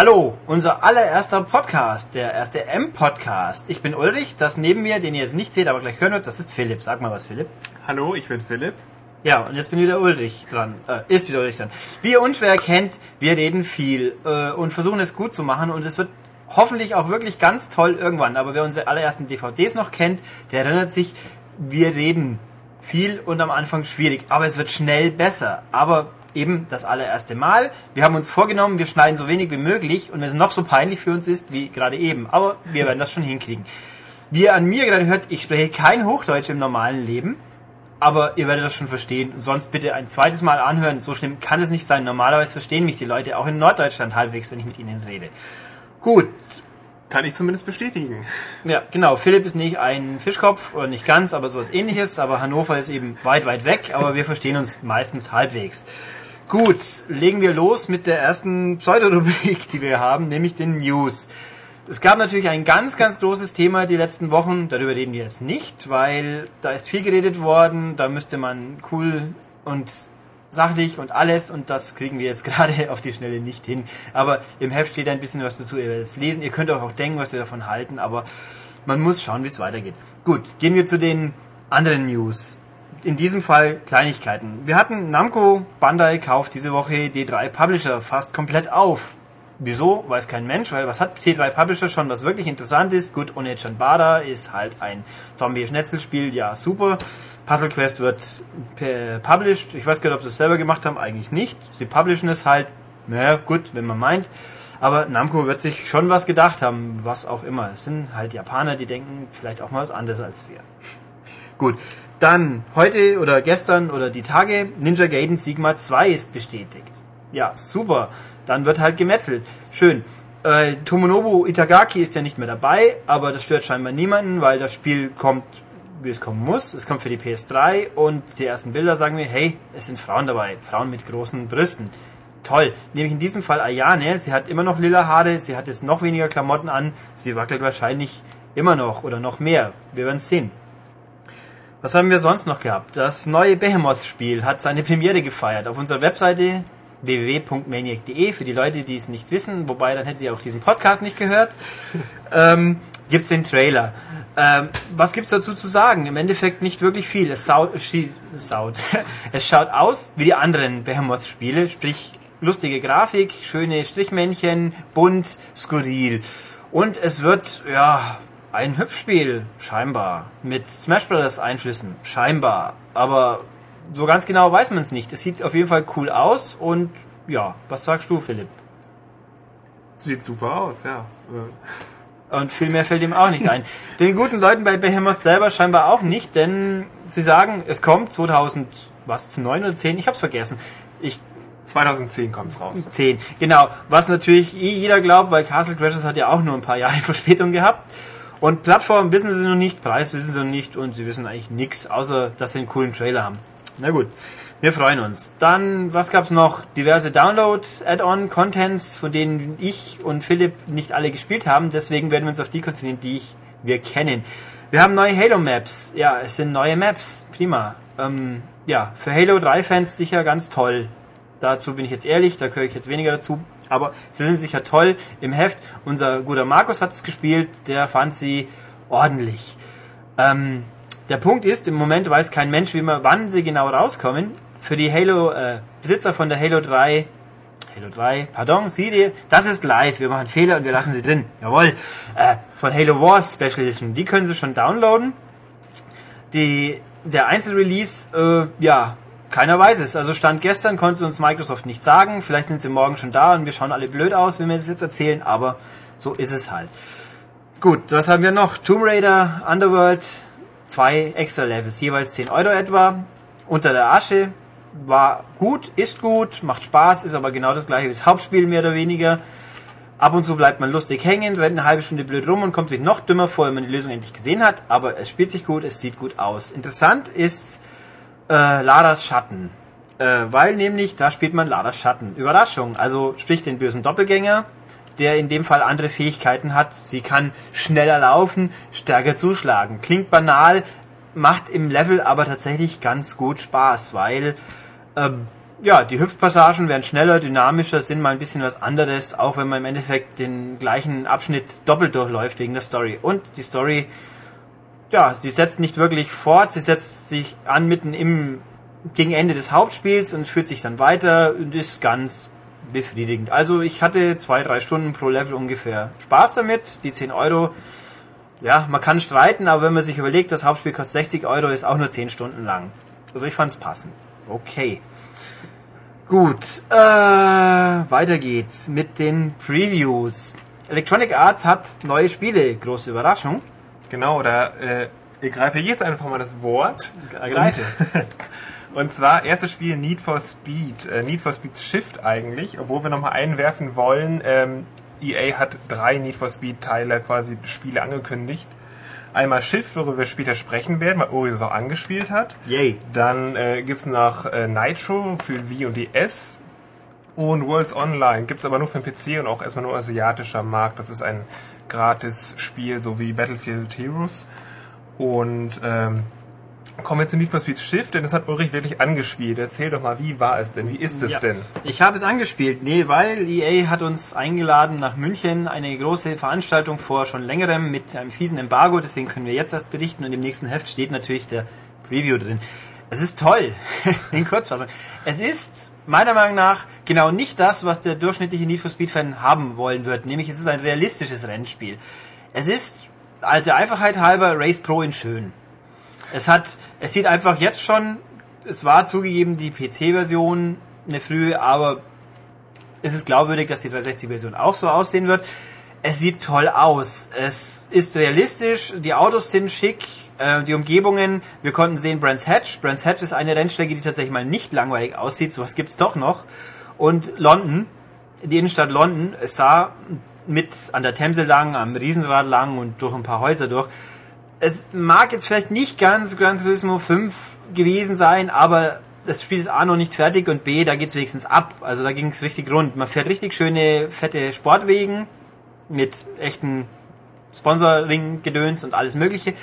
Hallo, unser allererster Podcast, der erste M-Podcast. Ich bin Ulrich, das neben mir, den ihr jetzt nicht seht, aber gleich hören wird, das ist Philipp. Sag mal was, Philipp. Hallo, ich bin Philipp. Ja, und jetzt bin wieder Ulrich dran. Äh, ist wieder Ulrich dran. Wie ihr unschwer kennt, wir reden viel äh, und versuchen es gut zu machen und es wird hoffentlich auch wirklich ganz toll irgendwann. Aber wer unsere allerersten DVDs noch kennt, der erinnert sich, wir reden viel und am Anfang schwierig, aber es wird schnell besser. Aber eben das allererste Mal. Wir haben uns vorgenommen, wir schneiden so wenig wie möglich und wenn es noch so peinlich für uns ist, wie gerade eben. Aber wir werden das schon hinkriegen. Wie ihr an mir gerade hört, ich spreche kein Hochdeutsch im normalen Leben, aber ihr werdet das schon verstehen. Und sonst bitte ein zweites Mal anhören. So schlimm kann es nicht sein. Normalerweise verstehen mich die Leute auch in Norddeutschland halbwegs, wenn ich mit ihnen rede. Gut, kann ich zumindest bestätigen. Ja, genau. Philipp ist nicht ein Fischkopf oder nicht ganz, aber sowas ähnliches. Aber Hannover ist eben weit, weit weg. Aber wir verstehen uns meistens halbwegs. Gut, legen wir los mit der ersten Pseudorubrik, die wir haben, nämlich den News. Es gab natürlich ein ganz, ganz großes Thema die letzten Wochen. Darüber reden wir jetzt nicht, weil da ist viel geredet worden. Da müsste man cool und sachlich und alles und das kriegen wir jetzt gerade auf die Schnelle nicht hin. Aber im Heft steht ein bisschen was dazu, ihr werdet es lesen. Ihr könnt auch denken, was wir davon halten, aber man muss schauen, wie es weitergeht. Gut, gehen wir zu den anderen News. In diesem Fall Kleinigkeiten. Wir hatten Namco Bandai kauft diese Woche D3 Publisher fast komplett auf. Wieso? Weiß kein Mensch, weil was hat T3 Publisher schon, was wirklich interessant ist? Gut, Onechan Bada ist halt ein Zombie-Schnetzelspiel, ja super. Puzzle Quest wird published. Ich weiß gar nicht, ob sie es selber gemacht haben, eigentlich nicht. Sie publishen es halt, naja, gut, wenn man meint. Aber Namco wird sich schon was gedacht haben, was auch immer. Es sind halt Japaner, die denken vielleicht auch mal was anderes als wir. Gut, dann heute oder gestern oder die Tage, Ninja Gaiden Sigma 2 ist bestätigt. Ja, super. Dann wird halt gemetzelt. Schön. Äh, Tomonobu Itagaki ist ja nicht mehr dabei, aber das stört scheinbar niemanden, weil das Spiel kommt wie es kommen muss. Es kommt für die PS3 und die ersten Bilder sagen mir, hey, es sind Frauen dabei. Frauen mit großen Brüsten. Toll. Nämlich in diesem Fall Ayane. Sie hat immer noch lila Haare, sie hat jetzt noch weniger Klamotten an. Sie wackelt wahrscheinlich immer noch oder noch mehr. Wir werden sehen. Was haben wir sonst noch gehabt? Das neue Behemoth-Spiel hat seine Premiere gefeiert. Auf unserer Webseite www.maniac.de für die Leute, die es nicht wissen, wobei dann hättet ihr auch diesen Podcast nicht gehört, ähm, gibt es den Trailer. Ähm, was gibt's dazu zu sagen? Im Endeffekt nicht wirklich viel. Es, saut, saut. es schaut aus wie die anderen Behemoth-Spiele, sprich lustige Grafik, schöne Strichmännchen, bunt, skurril. Und es wird, ja, ein Hüpfspiel, scheinbar. Mit Smash Brothers Einflüssen, scheinbar. Aber so ganz genau weiß man es nicht. Es sieht auf jeden Fall cool aus und ja, was sagst du, Philipp? Sieht super aus, ja. Und viel mehr fällt ihm auch nicht ein. Den guten Leuten bei Behemoth selber scheinbar auch nicht, denn sie sagen, es kommt 2000, was, 9 oder 10? Ich hab's vergessen. Ich 2010 kommt es raus. 10, genau. Was natürlich eh jeder glaubt, weil Castle Crashers hat ja auch nur ein paar Jahre Verspätung gehabt. Und Plattform wissen sie noch nicht, Preis wissen sie noch nicht und sie wissen eigentlich nichts, außer dass sie einen coolen Trailer haben. Na gut. Wir freuen uns. Dann, was gab's noch? Diverse Download-Add-on-Contents, von denen ich und Philipp nicht alle gespielt haben. Deswegen werden wir uns auf die konzentrieren, die ich, wir kennen. Wir haben neue Halo-Maps. Ja, es sind neue Maps. Prima. Ähm, ja, für Halo 3-Fans sicher ganz toll. Dazu bin ich jetzt ehrlich, da gehöre ich jetzt weniger dazu. Aber sie sind sicher toll im Heft. Unser guter Markus hat es gespielt, der fand sie ordentlich. Ähm, der Punkt ist, im Moment weiß kein Mensch, wie man, wann sie genau rauskommen für die Halo äh, Besitzer von der Halo 3 Halo 3, pardon, Serie, das ist live, wir machen Fehler und wir lassen sie drin. Jawohl. Äh, von Halo Wars Special Edition, die können sie schon downloaden. Die, der Einzelrelease, äh, ja, keiner weiß es. Also Stand gestern konnte uns Microsoft nicht sagen. Vielleicht sind sie morgen schon da und wir schauen alle blöd aus, wenn wir das jetzt erzählen, aber so ist es halt. Gut, was haben wir noch? Tomb Raider, Underworld, zwei extra Levels, jeweils 10 Euro etwa. Unter der Asche, war gut, ist gut, macht Spaß, ist aber genau das gleiche wie das Hauptspiel mehr oder weniger. Ab und zu bleibt man lustig hängen, rennt eine halbe Stunde blöd rum und kommt sich noch dümmer vor, wenn man die Lösung endlich gesehen hat. Aber es spielt sich gut, es sieht gut aus. Interessant ist äh, Laras Schatten. Äh, weil nämlich, da spielt man Laras Schatten. Überraschung. Also sprich den bösen Doppelgänger, der in dem Fall andere Fähigkeiten hat. Sie kann schneller laufen, stärker zuschlagen. Klingt banal, macht im Level aber tatsächlich ganz gut Spaß, weil ähm, ja, die Hüpfpassagen werden schneller, dynamischer, sind mal ein bisschen was anderes, auch wenn man im Endeffekt den gleichen Abschnitt doppelt durchläuft wegen der Story. Und die Story, ja, sie setzt nicht wirklich fort, sie setzt sich an mitten im gegen Ende des Hauptspiels und führt sich dann weiter und ist ganz befriedigend. Also ich hatte zwei, drei Stunden pro Level ungefähr Spaß damit. Die 10 Euro, ja, man kann streiten, aber wenn man sich überlegt, das Hauptspiel kostet 60 Euro, ist auch nur 10 Stunden lang. Also ich fand es passend. Okay. Gut, äh, weiter geht's mit den Previews. Electronic Arts hat neue Spiele, große Überraschung. Genau, da äh, ich greife jetzt einfach mal das Wort. Ergreife. Und zwar erstes Spiel Need for Speed. Äh, Need for Speed Shift eigentlich, obwohl wir nochmal einwerfen wollen. Ähm, EA hat drei Need for Speed Teile quasi Spiele angekündigt. Einmal Schiff, worüber wir später sprechen werden, weil Ori es auch angespielt hat. Yay. Dann äh, gibt's noch äh, Nitro für Wii und DS. Und Worlds Online gibt's aber nur für den PC und auch erstmal nur asiatischer Markt. Das ist ein gratis Spiel, so wie Battlefield Heroes. Und ähm, kommen wir zu Need for Speed Shift, denn das hat Ulrich wirklich angespielt. Erzähl doch mal, wie war es denn? Wie ist es Ja. denn? Ich habe es angespielt. Nee, weil EA hat uns eingeladen nach München, eine große Veranstaltung vor schon längerem mit einem fiesen Embargo, deswegen können wir jetzt erst berichten und im nächsten Heft steht natürlich der Preview drin. Es ist toll, in Kurzfassung. Es ist meiner Meinung nach genau nicht das, was der durchschnittliche Need for Speed Fan haben wollen wird, nämlich es ist ein realistisches Rennspiel. Es ist, alte Einfachheit halber, Race Pro in schön. Es hat, es sieht einfach jetzt schon, es war zugegeben die PC-Version eine frühe, aber es ist glaubwürdig, dass die 360-Version auch so aussehen wird. Es sieht toll aus. Es ist realistisch, die Autos sind schick, äh, die Umgebungen, wir konnten sehen Brands Hatch. Brands Hatch ist eine Rennstrecke, die tatsächlich mal nicht langweilig aussieht, sowas gibt's doch noch. Und London, die Innenstadt London, es sah mit an der Themse lang, am Riesenrad lang und durch ein paar Häuser durch. Es mag jetzt vielleicht nicht ganz Gran Turismo 5 gewesen sein, aber das Spiel ist A noch nicht fertig und B, da geht's wenigstens ab. Also da ging's richtig rund. Man fährt richtig schöne, fette Sportwegen mit echten Sponsoring-Gedöns und alles mögliche.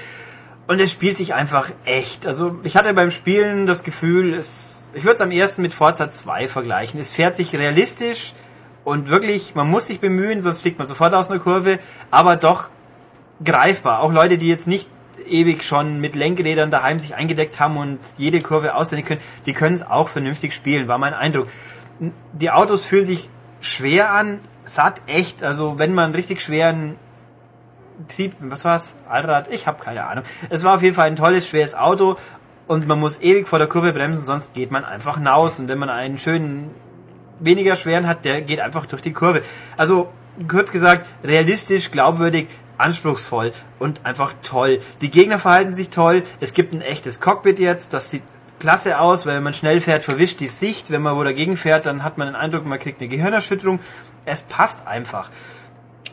Und es spielt sich einfach echt. Also ich hatte beim Spielen das Gefühl, es, ich würde es am ersten mit Forza 2 vergleichen. Es fährt sich realistisch und wirklich, man muss sich bemühen, sonst fliegt man sofort aus einer Kurve, aber doch greifbar. Auch Leute, die jetzt nicht ewig schon mit Lenkrädern daheim sich eingedeckt haben und jede Kurve auswendig können, die können es auch vernünftig spielen, war mein Eindruck. Die Autos fühlen sich schwer an, satt echt, also wenn man richtig schweren Trieb, was war's? Allrad? Ich habe keine Ahnung. Es war auf jeden Fall ein tolles, schweres Auto und man muss ewig vor der Kurve bremsen, sonst geht man einfach hinaus. Und wenn man einen schönen, weniger schweren hat, der geht einfach durch die Kurve. Also, kurz gesagt, realistisch, glaubwürdig, anspruchsvoll und einfach toll. Die Gegner verhalten sich toll. Es gibt ein echtes Cockpit jetzt, das sieht klasse aus, weil wenn man schnell fährt, verwischt die Sicht. Wenn man wo dagegen fährt, dann hat man den Eindruck, man kriegt eine Gehirnerschütterung. Es passt einfach.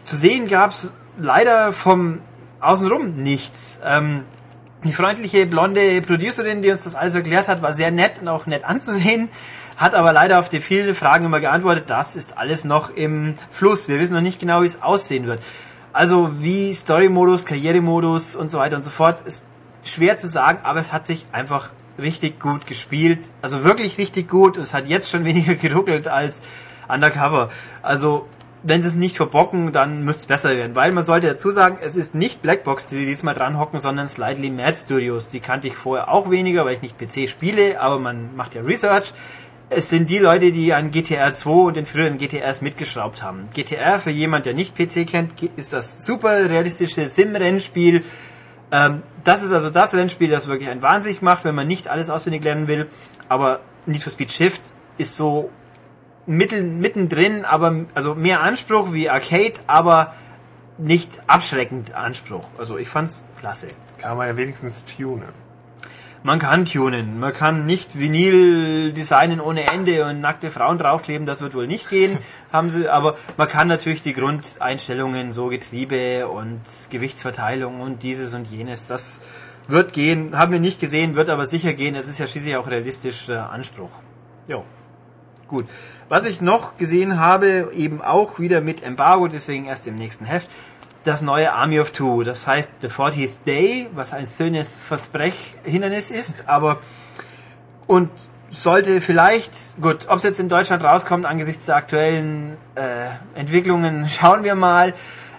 Zu sehen gab's leider vom Außenrum nichts. Ähm, die freundliche blonde Producerin, die uns das alles erklärt hat, war sehr nett und auch nett anzusehen, hat aber leider auf die vielen Fragen immer geantwortet, das ist alles noch im Fluss. Wir wissen noch nicht genau, wie es aussehen wird. Also wie Story-Modus, Karrieremodus und so weiter und so fort ist schwer zu sagen, aber es hat sich einfach richtig gut gespielt. Also wirklich richtig gut. Es hat jetzt schon weniger geruckelt als Undercover. Also wenn sie es nicht verbocken, dann müsste es besser werden. Weil man sollte dazu sagen, es ist nicht Blackbox, die diesmal dran hocken, sondern Slightly Mad Studios. Die kannte ich vorher auch weniger, weil ich nicht PC spiele, aber man macht ja Research. Es sind die Leute, die an GTR 2 und den früheren GTRs mitgeschraubt haben. GTR, für jemand, der nicht PC kennt, ist das super realistische Sim-Rennspiel. Ähm, das ist also das Rennspiel, das wirklich einen Wahnsinnig macht, wenn man nicht alles auswendig lernen will. Aber Need for Speed Shift ist so mittel, mittendrin, aber also mehr Anspruch wie Arcade, aber nicht abschreckend Anspruch. Also ich fand's klasse. Kann man ja wenigstens tunen. Man kann tunen, man kann nicht Vinyl designen ohne Ende und nackte Frauen draufkleben, das wird wohl nicht gehen, haben sie, aber man kann natürlich die Grundeinstellungen, so Getriebe und Gewichtsverteilung und dieses und jenes, das wird gehen, haben wir nicht gesehen, wird aber sicher gehen, es ist ja schließlich auch realistischer Anspruch. Jo. Gut. Was ich noch gesehen habe, eben auch wieder mit Embargo, deswegen erst im nächsten Heft, das neue Army of Two. Das heißt The 40th Day, was ein schönes Versprechhindernis ist, aber und sollte vielleicht, gut, ob es jetzt in Deutschland rauskommt angesichts der aktuellen äh, Entwicklungen, schauen wir mal.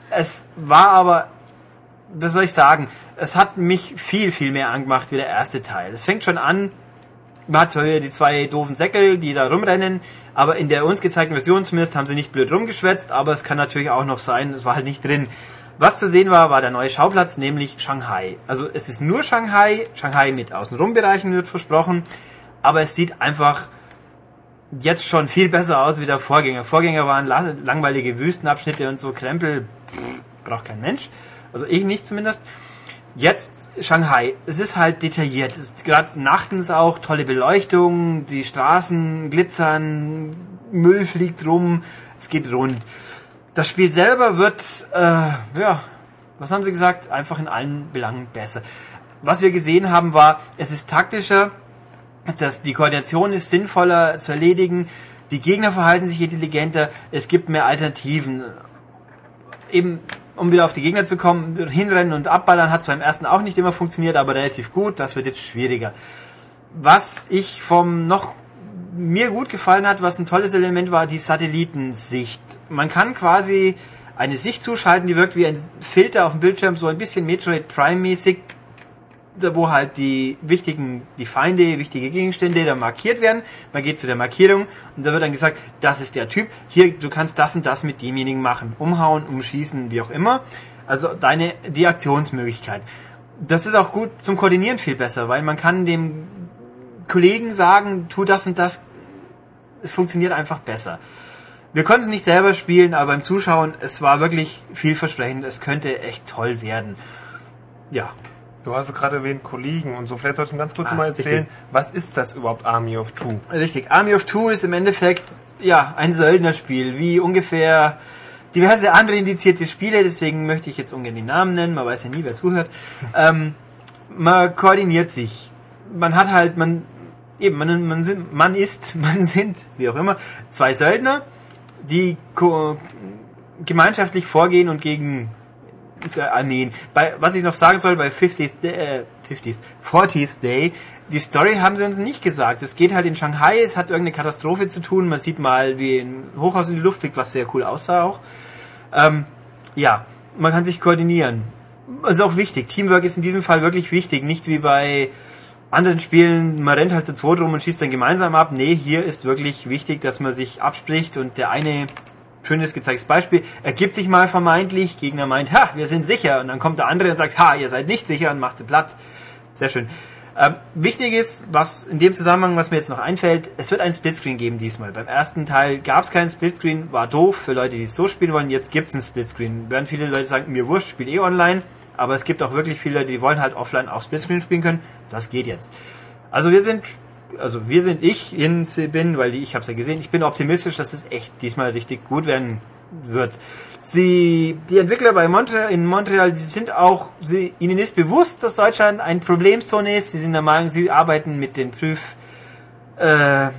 Es war aber, was soll ich sagen, es hat mich viel, viel mehr angemacht wie der erste Teil. Es fängt schon an, man hat zwar wieder die zwei doofen Säckel, die da rumrennen, aber in der uns gezeigten Version zumindest haben sie nicht blöd rumgeschwätzt, aber es kann natürlich auch noch sein, es war halt nicht drin. Was zu sehen war, war der neue Schauplatz, nämlich Shanghai. Also es ist nur Shanghai, Shanghai mit Außenrumbereichen wird versprochen, aber es sieht einfach jetzt schon viel besser aus wie der Vorgänger. Vorgänger waren langweilige Wüstenabschnitte und so Krempel, pff, braucht kein Mensch. Also ich nicht zumindest. Jetzt Shanghai. Es ist halt detailliert. Es ist gerade nachtens auch tolle Beleuchtung, die Straßen glitzern, Müll fliegt rum, es geht rund. Das Spiel selber wird, äh, ja, was haben sie gesagt? Einfach in allen Belangen besser. Was wir gesehen haben war, es ist taktischer, dass die Koordination ist sinnvoller zu erledigen, die Gegner verhalten sich intelligenter, es gibt mehr Alternativen. Eben um wieder auf die Gegner zu kommen, hinrennen und abballern hat zwar im ersten auch nicht immer funktioniert, aber relativ gut. Das wird jetzt schwieriger. Was ich vom noch mir gut gefallen hat, was ein tolles Element war, die Satellitensicht. Man kann quasi eine Sicht zuschalten, die wirkt wie ein Filter auf dem Bildschirm, so ein bisschen Metroid Prime mäßig, wo halt die wichtigen, die Feinde, wichtige Gegenstände da markiert werden. Man geht zu der Markierung und da wird dann gesagt, das ist der Typ. Hier, du kannst das und das mit demjenigen machen. Umhauen, umschießen, wie auch immer. Also deine, die Aktionsmöglichkeit. Das ist auch gut zum Koordinieren viel besser, weil man kann dem Kollegen sagen, tu das und das. Es funktioniert einfach besser. Wir konnten es nicht selber spielen, aber beim Zuschauen, es war wirklich vielversprechend. Es könnte echt toll werden. Ja, Du hast gerade erwähnt Kollegen und so. Vielleicht solltest du ganz kurz ah, mal erzählen, richtig. was ist das überhaupt Army of Two? Richtig. Army of Two ist im Endeffekt ja ein Söldnerspiel, wie ungefähr diverse andere indizierte Spiele. Deswegen möchte ich jetzt ungern die Namen nennen. Man weiß ja nie, wer zuhört. ähm, man koordiniert sich. Man hat halt, man eben, man, man, sind, man ist, man sind, wie auch immer, zwei Söldner, die gemeinschaftlich vorgehen und gegen Armeen. Bei, was ich noch sagen soll, bei 50th, äh, 50th, 40th Day, die Story haben sie uns nicht gesagt. Es geht halt in Shanghai, es hat irgendeine Katastrophe zu tun. Man sieht mal, wie ein Hochhaus in die Luft fliegt, was sehr cool aussah auch. Ähm, ja, man kann sich koordinieren. Das ist auch wichtig. Teamwork ist in diesem Fall wirklich wichtig. Nicht wie bei anderen Spielen, man rennt halt zu zweit rum und schießt dann gemeinsam ab. Nee, hier ist wirklich wichtig, dass man sich abspricht und der eine schönes gezeigtes Beispiel, ergibt sich mal vermeintlich, Gegner meint, ha, wir sind sicher, und dann kommt der andere und sagt, ha, ihr seid nicht sicher und macht sie platt. Sehr schön. Ähm, wichtig ist, was in dem Zusammenhang, was mir jetzt noch einfällt, es wird ein Splitscreen geben diesmal. Beim ersten Teil gab es keinen Splitscreen, war doof für Leute, die es so spielen wollen. Jetzt gibt es einen Splitscreen. Werden viele Leute sagen, mir wurscht, spiel eh online. Aber es gibt auch wirklich viele Leute, die wollen halt offline auch Splitscreen spielen können. Das geht jetzt. Also wir sind also wir sind ich in bin, weil ich habe es ja gesehen, ich bin optimistisch, dass es echt diesmal richtig gut werden wird. Sie, die Entwickler bei Montreal, in Montreal, die sind auch, sie, ihnen ist bewusst, dass Deutschland ein Problemzone ist. Sie sind der Meinung, sie arbeiten mit den Prüfstellen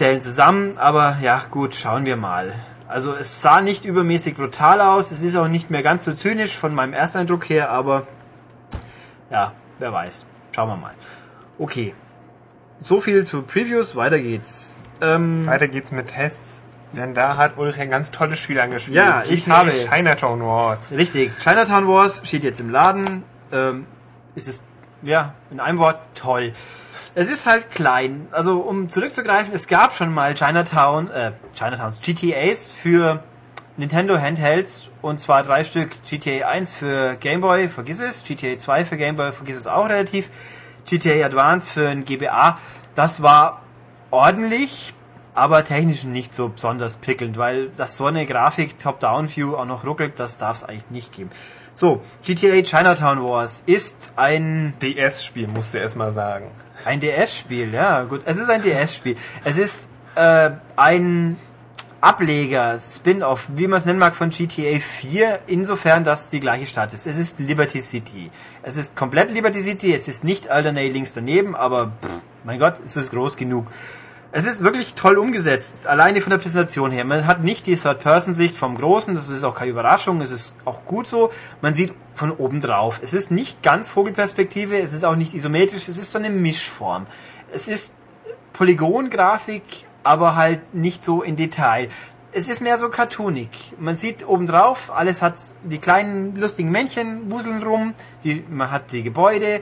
äh, zusammen, aber ja, gut, schauen wir mal. Also es sah nicht übermäßig brutal aus, es ist auch nicht mehr ganz so zynisch von meinem Ersteindruck her, aber ja, wer weiß. Schauen wir mal. Okay, so viel zu Previews, weiter geht's. Ähm, weiter geht's mit Tests, denn da hat Ulrich ein ganz tolles Spiel angespielt. Ja, ich habe Chinatown Wars. Richtig, Chinatown Wars steht jetzt im Laden. Ähm, ist es, ja, in einem Wort toll. Es ist halt klein. Also um zurückzugreifen, es gab schon mal Chinatown, äh, Chinatowns GTAs für Nintendo Handhelds und zwar drei Stück. GTA 1 für Game Boy, vergiss es. GTA 2 für Game Boy, vergiss es auch relativ. GTA Advance für ein GBA, das war ordentlich, aber technisch nicht so besonders prickelnd, weil das so eine Grafik Top-Down-View auch noch ruckelt, das darf es eigentlich nicht geben. So, GTA Chinatown Wars ist ein DS-Spiel, musst du erstmal sagen. Ein DS-Spiel, ja, gut. Es ist ein DS-Spiel. Es ist äh, ein Ableger, Spin-off, wie man es nennen mag, von GTA 4, insofern, dass die gleiche Stadt ist. Es ist Liberty City. Es ist komplett Liberty City, es ist nicht Alderney links daneben, aber pff, mein Gott, es ist groß genug. Es ist wirklich toll umgesetzt, alleine von der Präsentation her. Man hat nicht die Third-Person-Sicht vom Großen, das ist auch keine Überraschung, es ist auch gut so. Man sieht von oben drauf. Es ist nicht ganz Vogelperspektive, es ist auch nicht isometrisch, es ist so eine Mischform. Es ist Polygongrafik, aber halt nicht so in Detail. Es ist mehr so cartoonig. Man sieht obendrauf, alles hat die kleinen lustigen Männchen wuseln rum, die, man hat die Gebäude,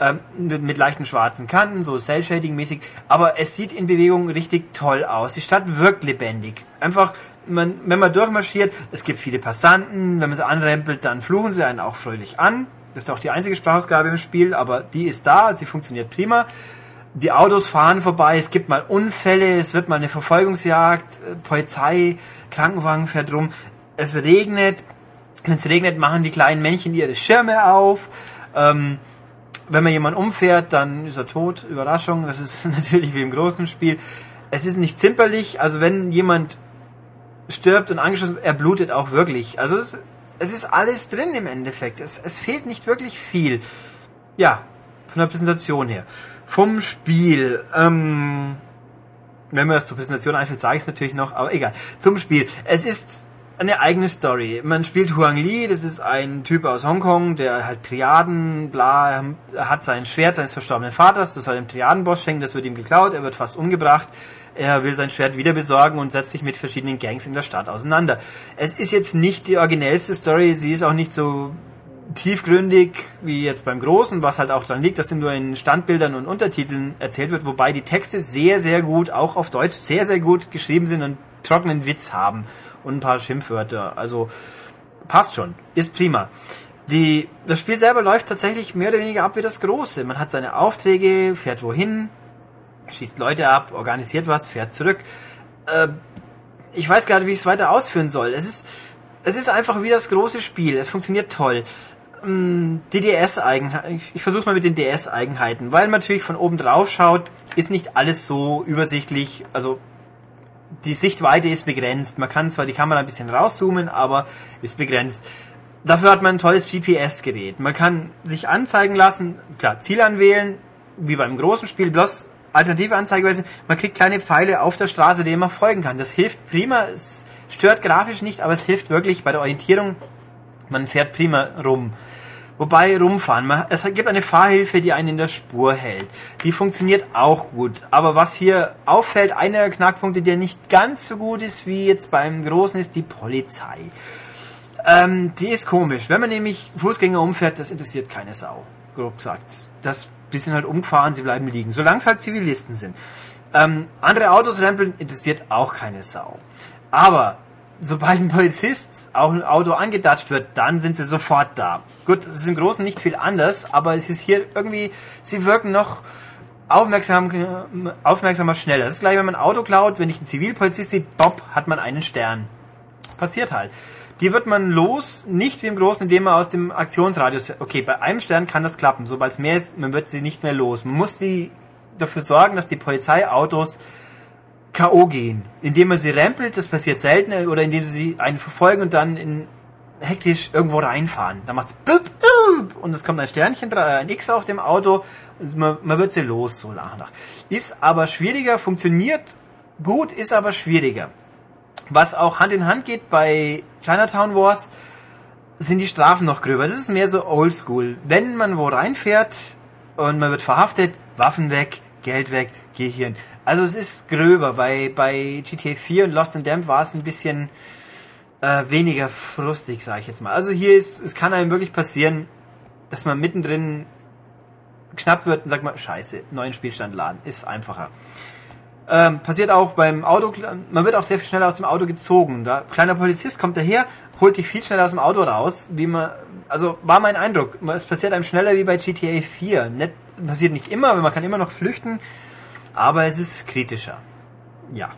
ähm, mit, mit leichten schwarzen Kanten, so Cell-Shading-mäßig, aber es sieht in Bewegung richtig toll aus. Die Stadt wirkt lebendig. Einfach, man, wenn man durchmarschiert, es gibt viele Passanten, wenn man sie anrempelt, dann fluchen sie einen auch fröhlich an. Das ist auch die einzige Sprachausgabe im Spiel, aber die ist da, sie funktioniert prima. Die Autos fahren vorbei, es gibt mal Unfälle, es wird mal eine Verfolgungsjagd, äh, Polizei, Krankenwagen fährt rum. Es regnet, wenn es regnet, machen die kleinen Männchen ihre Schirme auf. Ähm, wenn man jemanden umfährt, dann ist er tot. Überraschung, das ist natürlich wie im großen Spiel. Es ist nicht zimperlich, also wenn jemand stirbt und angeschossen wird, er blutet auch wirklich. Also es, es ist alles drin im Endeffekt. Es, es fehlt nicht wirklich viel. Ja, von der Präsentation her. Vom Spiel. Ähm, wenn mir das zur Präsentation einfällt, sage ich es natürlich noch, aber egal. Zum Spiel. Es ist eine eigene Story. Man spielt Huang Li, das ist ein Typ aus Hongkong, der halt Triaden, bla, hat sein Schwert seines verstorbenen Vaters, das soll dem Triadenboss schenken, das wird ihm geklaut, er wird fast umgebracht. Er will sein Schwert wieder besorgen und setzt sich mit verschiedenen Gangs in der Stadt auseinander. Es ist jetzt nicht die originellste Story, sie ist auch nicht so tiefgründig wie jetzt beim Großen, was halt auch daran liegt, dass sie nur in Standbildern und Untertiteln erzählt wird, wobei die Texte sehr, sehr gut, auch auf Deutsch, sehr, sehr gut geschrieben sind und trockenen Witz haben und ein paar Schimpfwörter. Also passt schon, ist prima. Die, das Spiel selber läuft tatsächlich mehr oder weniger ab wie das Große. Man hat seine Aufträge, fährt wohin, schießt Leute ab, organisiert was, fährt zurück. Äh, ich weiß gerade, wie ich es weiter ausführen soll. Es ist, es ist einfach wie das große Spiel. Es funktioniert toll. Mm, die DS-Eigenheiten, ich versuche mal mit den DS-Eigenheiten, weil man natürlich von oben drauf schaut, ist nicht alles so übersichtlich, also die Sichtweite ist begrenzt. Man kann zwar die Kamera ein bisschen rauszoomen, aber ist begrenzt. Dafür hat man ein tolles GPS-Gerät. Man kann sich anzeigen lassen, klar, Ziel anwählen, wie beim großen Spiel, bloß alternative Anzeigeweise, man kriegt kleine Pfeile auf der Straße, denen man folgen kann. Das hilft prima, es stört grafisch nicht, aber es hilft wirklich bei der Orientierung. Man fährt prima rum. Wobei rumfahren, man, es gibt eine Fahrhilfe, die einen in der Spur hält. Die funktioniert auch gut. Aber was hier auffällt, einer der Knackpunkte, der nicht ganz so gut ist wie jetzt beim Großen, ist die Polizei. Ähm, die ist komisch. Wenn man nämlich Fußgänger umfährt, das interessiert keine Sau. Grob gesagt. Das, die sind halt umgefahren, sie bleiben liegen. Solange es halt Zivilisten sind. Ähm, andere Autos rempeln, interessiert auch keine Sau. Aber sobald ein Polizist auch ein Auto angedatscht wird, dann sind sie sofort da. Gut, es ist im Großen nicht viel anders, aber es ist hier irgendwie, sie wirken noch aufmerksam, aufmerksamer schneller. Das ist gleich, wenn man ein Auto klaut, wenn ich einen Zivilpolizist sieht, bob, hat man einen Stern. Passiert halt. Die wird man los, nicht wie im Großen, indem man aus dem Aktionsradius, okay, bei einem Stern kann das klappen, sobald es mehr ist, man wird sie nicht mehr los. Man muss die dafür sorgen, dass die Polizeiautos K.O. gehen, indem man sie rempelt, das passiert selten, oder indem sie einen verfolgen und dann in hektisch irgendwo reinfahren. Da macht's büb, büb, und es kommt ein Sternchen, ein X auf dem Auto, man, man wird sie los, so nach nach. Ist aber schwieriger, funktioniert gut, ist aber schwieriger. Was auch Hand in Hand geht bei Chinatown Wars, sind die Strafen noch gröber. Das ist mehr so oldschool. Wenn man wo reinfährt und man wird verhaftet, Waffen weg, Geld weg, Gehirn. Also es ist gröber. Bei, bei GTA 4 und Lost in Damp war es ein bisschen äh, weniger frustig, sage ich jetzt mal. Also hier ist, es kann einem wirklich passieren, dass man mittendrin knapp wird und sagt mal, scheiße, neuen Spielstand laden. Ist einfacher. Ähm, passiert auch beim Auto, man wird auch sehr viel schneller aus dem Auto gezogen. Da kleiner Polizist kommt daher, holt dich viel schneller aus dem Auto raus, wie man, also war mein Eindruck. Es passiert einem schneller wie bei GTA 4. Nicht, passiert nicht immer, man kann immer noch flüchten, aber es ist kritischer. Ja.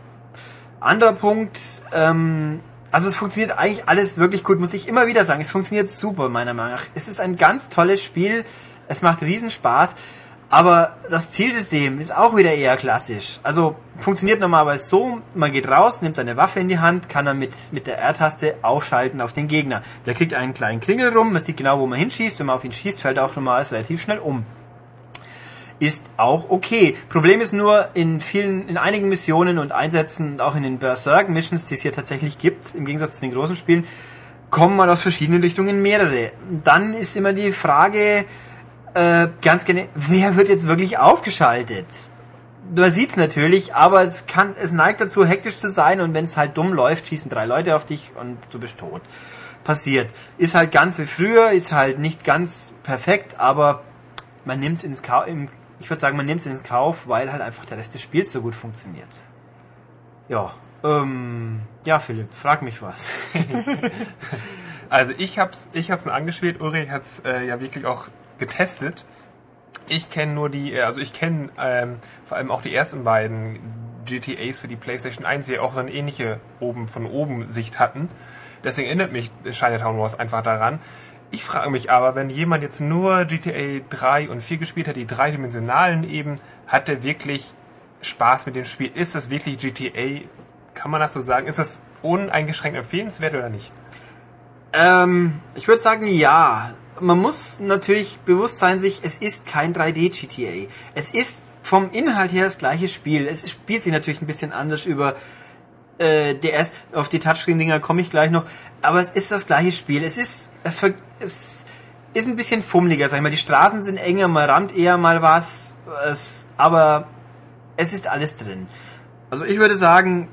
Anderer Punkt, ähm, also es funktioniert eigentlich alles wirklich gut, muss ich immer wieder sagen. Es funktioniert super, meiner Meinung nach. Es ist ein ganz tolles Spiel, es macht riesen Spaß, aber das Zielsystem ist auch wieder eher klassisch. Also funktioniert normalerweise so, man geht raus, nimmt seine Waffe in die Hand, kann er mit, mit der R-Taste aufschalten auf den Gegner. Der kriegt einen kleinen Klingel rum, man sieht genau, wo man hinschießt. Wenn man auf ihn schießt, fällt er auch normalerweise relativ schnell um ist auch okay. Problem ist nur, in vielen, in einigen Missionen und Einsätzen, auch in den Berserk-Missions, die es hier tatsächlich gibt, im Gegensatz zu den großen Spielen, kommen mal aus verschiedenen Richtungen mehrere. Dann ist immer die Frage, äh, ganz gerne, wer wird jetzt wirklich aufgeschaltet? man sieht's natürlich, aber es kann, es neigt dazu, hektisch zu sein und wenn es halt dumm läuft, schießen drei Leute auf dich und du bist tot. Passiert. Ist halt ganz wie früher, ist halt nicht ganz perfekt, aber man nimmt's ins Kauf, ich würde sagen, man nimmt's ins Kauf, weil halt einfach der Rest des Spiels so gut funktioniert. Ja, ähm, ja, Philipp, frag mich was. also ich hab's, ich hab's angespielt, Ulrich hat's äh, ja wirklich auch getestet. Ich kenne nur die, also ich kenne ähm, vor allem auch die ersten beiden GTAs für die PlayStation 1, die auch so eine ähnliche oben von oben Sicht hatten. Deswegen erinnert mich Chinatown Wars einfach daran. Ich frage mich aber, wenn jemand jetzt nur GTA 3 und 4 gespielt hat, die dreidimensionalen eben, hat der wirklich Spaß mit dem Spiel? Ist das wirklich GTA? Kann man das so sagen? Ist das uneingeschränkt empfehlenswert oder nicht? Ähm, ich würde sagen, ja man muss natürlich bewusst sein sich, es ist kein 3D GTA. Es ist vom Inhalt her das gleiche Spiel. Es spielt sich natürlich ein bisschen anders über äh, DS. Auf die Touchscreen-Dinger komme ich gleich noch. Aber es ist das gleiche Spiel. Es ist, es, es ist ein bisschen fummeliger, sag ich mal. Die Straßen sind enger, man rammt eher mal was. Es, aber es ist alles drin. Also ich würde sagen,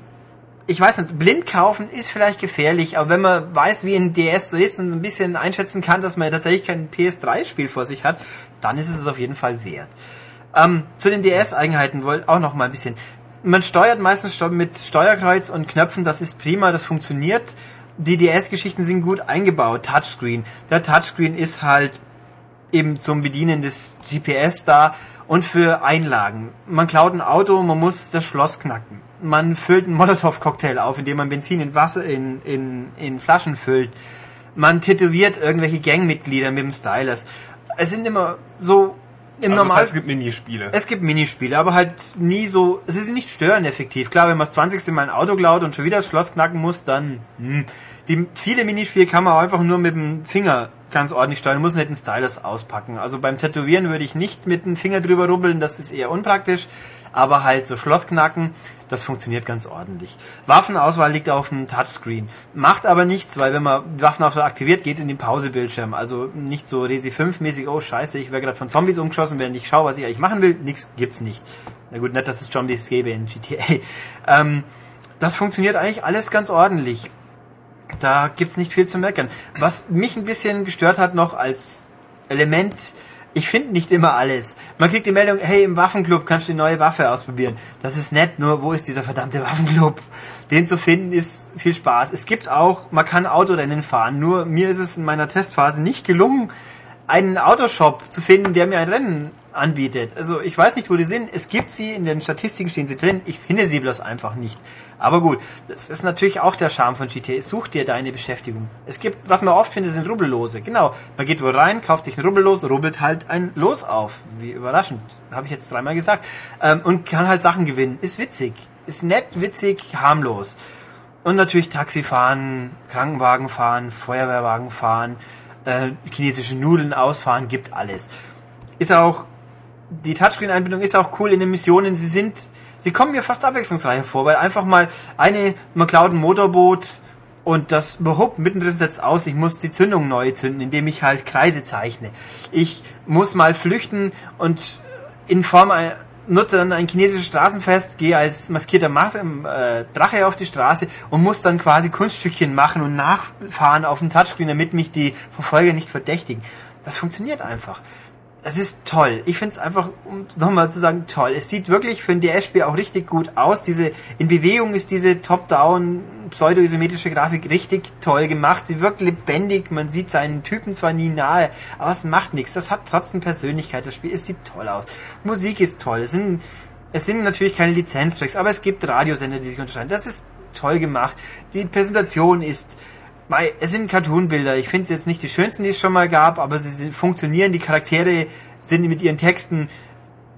ich weiß nicht, blind kaufen ist vielleicht gefährlich, aber wenn man weiß, wie ein DS so ist und ein bisschen einschätzen kann, dass man tatsächlich kein PS3-Spiel vor sich hat, dann ist es auf jeden Fall wert. Ähm, zu den DS-Eigenheiten wollte auch noch mal ein bisschen. Man steuert meistens mit Steuerkreuz und Knöpfen, das ist prima, das funktioniert. Die DS-Geschichten sind gut eingebaut. Touchscreen. Der Touchscreen ist halt eben zum Bedienen des GPS da und für Einlagen. Man klaut ein Auto, man muss das Schloss knacken man füllt einen Molotow-Cocktail auf, indem man Benzin in Wasser in, in, in Flaschen füllt. Man tätowiert irgendwelche Gangmitglieder mit dem Stylus. Es sind immer so im also Normal. Das heißt, es gibt Minispiele. Es gibt Minispiele, aber halt nie so. Sie sind nicht störend effektiv. Klar, wenn man das 20. Mal ein Auto klaut und schon wieder das Schloss knacken muss, dann. Hm. Die viele Minispiele kann man auch einfach nur mit dem Finger ganz ordentlich steuern. Man muss nicht einen Stylus auspacken. Also beim Tätowieren würde ich nicht mit dem Finger drüber rubbeln, das ist eher unpraktisch. Aber halt so Schlossknacken, das funktioniert ganz ordentlich. Waffenauswahl liegt auf dem Touchscreen. Macht aber nichts, weil wenn man Waffenauswahl aktiviert, geht in den Pausebildschirm. Also nicht so Resi 5 mäßig, oh scheiße, ich werde gerade von Zombies umgeschossen, während ich schaue, was ich eigentlich machen will. Nichts gibt's nicht. Na gut, nicht, dass es Zombies gäbe in GTA. Ähm, das funktioniert eigentlich alles ganz ordentlich. Da gibt's nicht viel zu meckern. Was mich ein bisschen gestört hat noch als Element, ich finde nicht immer alles. Man kriegt die Meldung, hey, im Waffenclub kannst du die neue Waffe ausprobieren. Das ist nett, nur wo ist dieser verdammte Waffenclub? Den zu finden ist viel Spaß. Es gibt auch, man kann Autorennen fahren, nur mir ist es in meiner Testphase nicht gelungen, einen Autoshop zu finden, der mir ein Rennen anbietet. Also ich weiß nicht, wo die sind. Es gibt sie, in den Statistiken stehen sie drin. Ich finde sie bloß einfach nicht. Aber gut, das ist natürlich auch der Charme von GTA. Such dir deine Beschäftigung. Es gibt, was man oft findet, sind Rubbellose. Genau. Man geht wo rein, kauft sich ein Rubbellos, rubbelt halt ein Los auf. Wie überraschend. Habe ich jetzt dreimal gesagt. Ähm, und kann halt Sachen gewinnen. Ist witzig. Ist nett, witzig, harmlos. Und natürlich Taxi fahren, Krankenwagen fahren, Feuerwehrwagen fahren, äh, chinesische Nudeln ausfahren, gibt alles. Ist auch die Touchscreen-Einbindung ist auch cool in den Missionen. Sie sind, sie kommen mir fast abwechslungsreicher vor, weil einfach mal eine, man klaut ein Motorboot und das überhaupt mittendrin setzt aus, ich muss die Zündung neu zünden, indem ich halt Kreise zeichne. Ich muss mal flüchten und in Form ein, nutze dann ein chinesisches Straßenfest, gehe als maskierter Mas äh, Drache auf die Straße und muss dann quasi Kunststückchen machen und nachfahren auf dem Touchscreen, damit mich die Verfolger nicht verdächtigen. Das funktioniert einfach es ist toll. Ich finde es einfach, um nochmal zu sagen, toll. Es sieht wirklich für ein DS-Spiel auch richtig gut aus. Diese, in Bewegung ist diese Top-Down pseudo-isometrische Grafik richtig toll gemacht. Sie wirkt lebendig. Man sieht seinen Typen zwar nie nahe, aber es macht nichts. Das hat trotzdem Persönlichkeit. Das Spiel, es sieht toll aus. Musik ist toll. Es sind, es sind natürlich keine Lizenztracks, aber es gibt Radiosender, die sich unterscheiden. Das ist toll gemacht. Die Präsentation ist, weil es sind Cartoonbilder. Ich finde es jetzt nicht die schönsten, die es schon mal gab, aber sie funktionieren. Die Charaktere sind mit ihren Texten,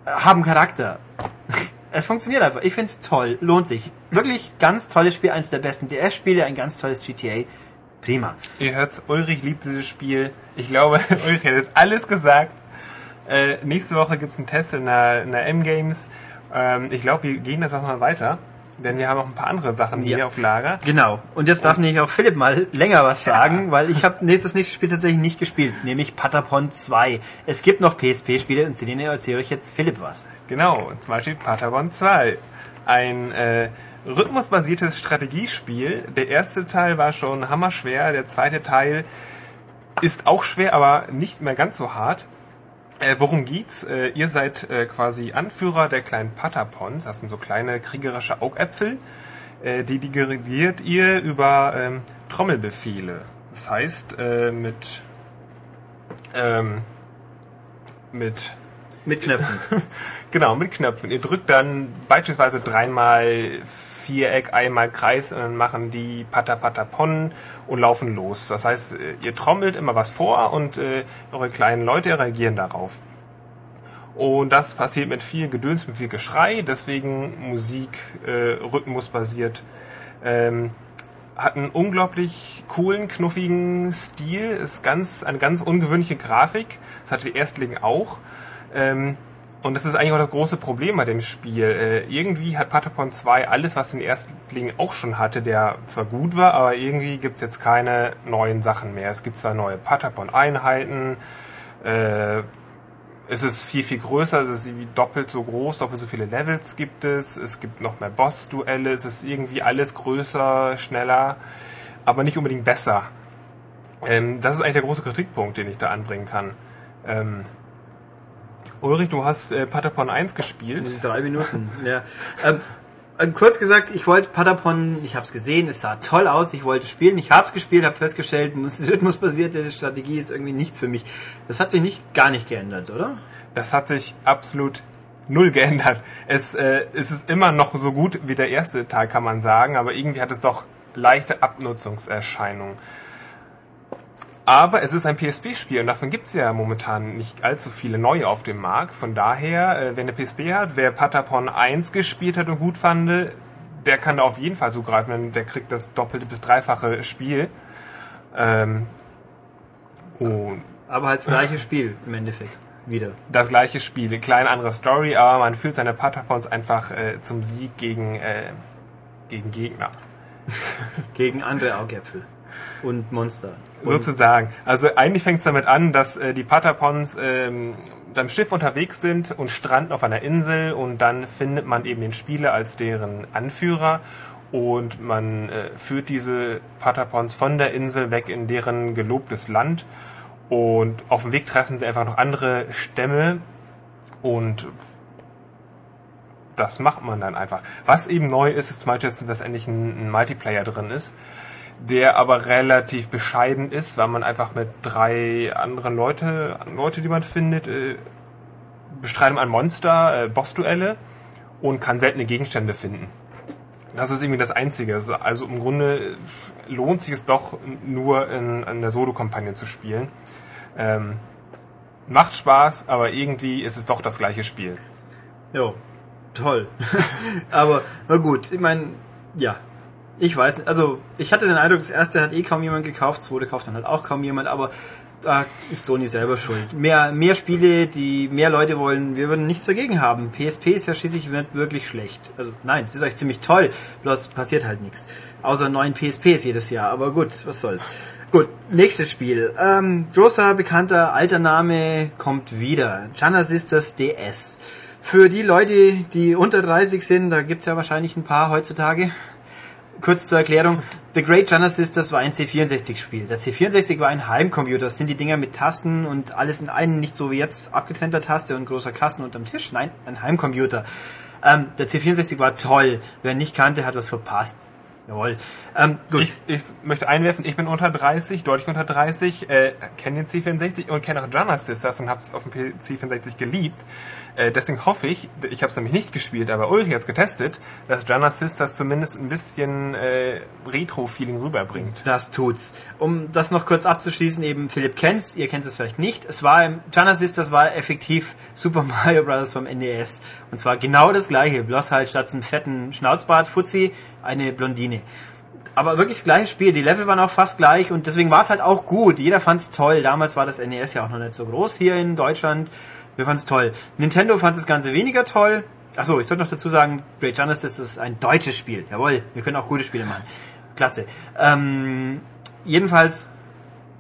äh, haben Charakter. es funktioniert einfach. Ich finde es toll. Lohnt sich. Wirklich ganz tolles Spiel. Eines der besten DS-Spiele. Ein ganz tolles GTA. Prima. Ihr hört's, Ulrich liebt dieses Spiel. Ich glaube, Ulrich hat jetzt alles gesagt. Äh, nächste Woche gibt's einen Test in der, in der M-Games. Ähm, ich glaube, wir gehen das auch mal weiter denn wir haben auch ein paar andere Sachen Ja. hier auf Lager. Genau. Und jetzt darf nämlich auch Philipp mal länger was sagen, weil ich habe das nächste Spiel tatsächlich nicht gespielt, nämlich Patapon 2. Es gibt noch PSP-Spiele und zu denen erzähle ich jetzt Philipp was. Genau, zum Beispiel Patagon 2. Ein äh, rhythmusbasiertes Strategiespiel. Der erste Teil war schon hammerschwer, der zweite Teil ist auch schwer, aber nicht mehr ganz so hart. Äh, worum geht's? Äh, ihr seid äh, quasi Anführer der kleinen Patapons. Das sind so kleine kriegerische Augäpfel. Äh, die dirigiert ihr über ähm, Trommelbefehle. Das heißt, äh, mit, ähm, mit Mit Knöpfen. Genau, mit Knöpfen. Ihr drückt dann beispielsweise dreimal Viereck, einmal Kreis und dann machen die Pon und laufen los. Das heißt, äh, ihr trommelt immer was vor und äh, eure kleinen Leute reagieren darauf. Und das passiert mit viel Gedöns, mit viel Geschrei, deswegen Musik, äh, rhythmusbasiert. Ähm, hat einen unglaublich coolen, knuffigen Stil, ist ganz, eine ganz ungewöhnliche Grafik. Das hatte die Erstlingen auch. Ähm, und das ist eigentlich auch das große Problem bei dem Spiel. Äh, irgendwie hat Patapon 2 alles, was den Erstling auch schon hatte, der zwar gut war, aber irgendwie gibt's jetzt keine neuen Sachen mehr. Es gibt zwar neue Patapon-Einheiten, äh, es ist viel, viel größer, es ist wie doppelt so groß, doppelt so viele Levels gibt es, es gibt noch mehr Boss-Duelle, es ist irgendwie alles größer, schneller, aber nicht unbedingt besser. Ähm, das ist eigentlich der große Kritikpunkt, den ich da anbringen kann. Ähm, Ulrich, du hast äh, Patapon 1 gespielt. Drei Minuten. Ja. Ähm, äh, kurz gesagt, ich wollte Patapon, ich habe es gesehen, es sah toll aus, ich wollte spielen, ich habe es gespielt, habe festgestellt, mus- rhythmusbasierte Strategie ist irgendwie nichts für mich. Das hat sich nicht gar nicht geändert, oder? Das hat sich absolut null geändert. Es, äh, es ist immer noch so gut wie der erste Teil, kann man sagen, aber irgendwie hat es doch leichte Abnutzungserscheinungen. Aber es ist ein PSP-Spiel und davon gibt es ja momentan nicht allzu viele neue auf dem Markt. Von daher, äh, wer eine PSP hat, wer Patapon 1 gespielt hat und gut fand, der kann da auf jeden Fall zugreifen, denn der kriegt das doppelte bis dreifache Spiel. Ähm, und Aber halt das gleiche Spiel im Endeffekt. Wieder. das gleiche Spiel, eine kleine andere Story, aber man führt seine Patapons einfach äh, zum Sieg gegen, äh, gegen Gegner. Gegen andere Augäpfel. Und Monster. Und Sozusagen. Also eigentlich fängt es damit an, dass äh, die Patapons ähm, beim Schiff unterwegs sind und stranden auf einer Insel und dann findet man eben den Spieler als deren Anführer und man äh, führt diese Patapons von der Insel weg in deren gelobtes Land und auf dem Weg treffen sie einfach noch andere Stämme und das macht man dann einfach. Was eben neu ist, ist zum Beispiel, dass endlich ein, ein Multiplayer drin ist, der aber relativ bescheiden ist, weil man einfach mit drei anderen Leute, Leute, die man findet, äh, bestreitet man Monster, äh, Bossduelle und kann seltene Gegenstände finden. Das ist irgendwie das Einzige. Also im Grunde lohnt sich es doch nur in, in der Solo-Kampagne zu spielen. Ähm, macht Spaß, aber irgendwie ist es doch das gleiche Spiel. Jo, toll. Aber na gut, ich meine, ja. Ich weiß nicht, also ich hatte den Eindruck, das erste hat eh kaum jemand gekauft, das zweite kauft dann halt auch kaum jemand, aber da ist Sony selber schuld. Mehr, mehr Spiele, die mehr Leute wollen, wir würden nichts dagegen haben. PSP ist ja schließlich nicht wirklich schlecht. Also nein, es ist eigentlich ziemlich toll, bloß passiert halt nichts. Außer neuen PSPs jedes Jahr, aber gut, was soll's. Gut, nächstes Spiel. Ähm, großer, bekannter, alter Name kommt wieder. Jana Sisters DS. Für die Leute, die unter 30 sind, da gibt's ja wahrscheinlich ein paar heutzutage. Kurz zur Erklärung. The Great Jana Sisters war ein C64-Spiel. Der C64 war ein Heimcomputer. Das sind die Dinger mit Tasten und alles in einem, nicht so wie jetzt abgetrennter Taste und großer Kasten unterm Tisch. Nein, ein Heimcomputer. Ähm, der C64 war toll. Wer nicht kannte, hat was verpasst. Jawohl. Ähm, gut. Ich, ich möchte einwerfen, ich bin unter 30, deutlich unter 30, äh, kenne den C64 und kenne auch Sisters und habe es auf dem C64 geliebt. Äh, deswegen hoffe ich, ich habe es nämlich nicht gespielt, aber Ulrich hat getestet, dass Jana Sisters zumindest ein bisschen äh, Retro-Feeling rüberbringt. Das tut's. Um das noch kurz abzuschließen, eben Philipp kennt's, ihr kennt es vielleicht nicht. Es war im Jana Sisters war effektiv Super Mario Bros. vom NES. Und zwar genau das gleiche, bloß halt statt einem fetten Schnauzbart Fuzzi eine Blondine. Aber wirklich das gleiche Spiel, die Level waren auch fast gleich und deswegen war es halt auch gut. Jeder fand's toll. Damals war das NES ja auch noch nicht so groß hier in Deutschland. Wir fand's toll. Nintendo fand das Ganze weniger toll. Achso, ich sollte noch dazu sagen, Great Genesis ist ein deutsches Spiel. Jawohl, wir können auch gute Spiele machen. Klasse. Ähm, jedenfalls,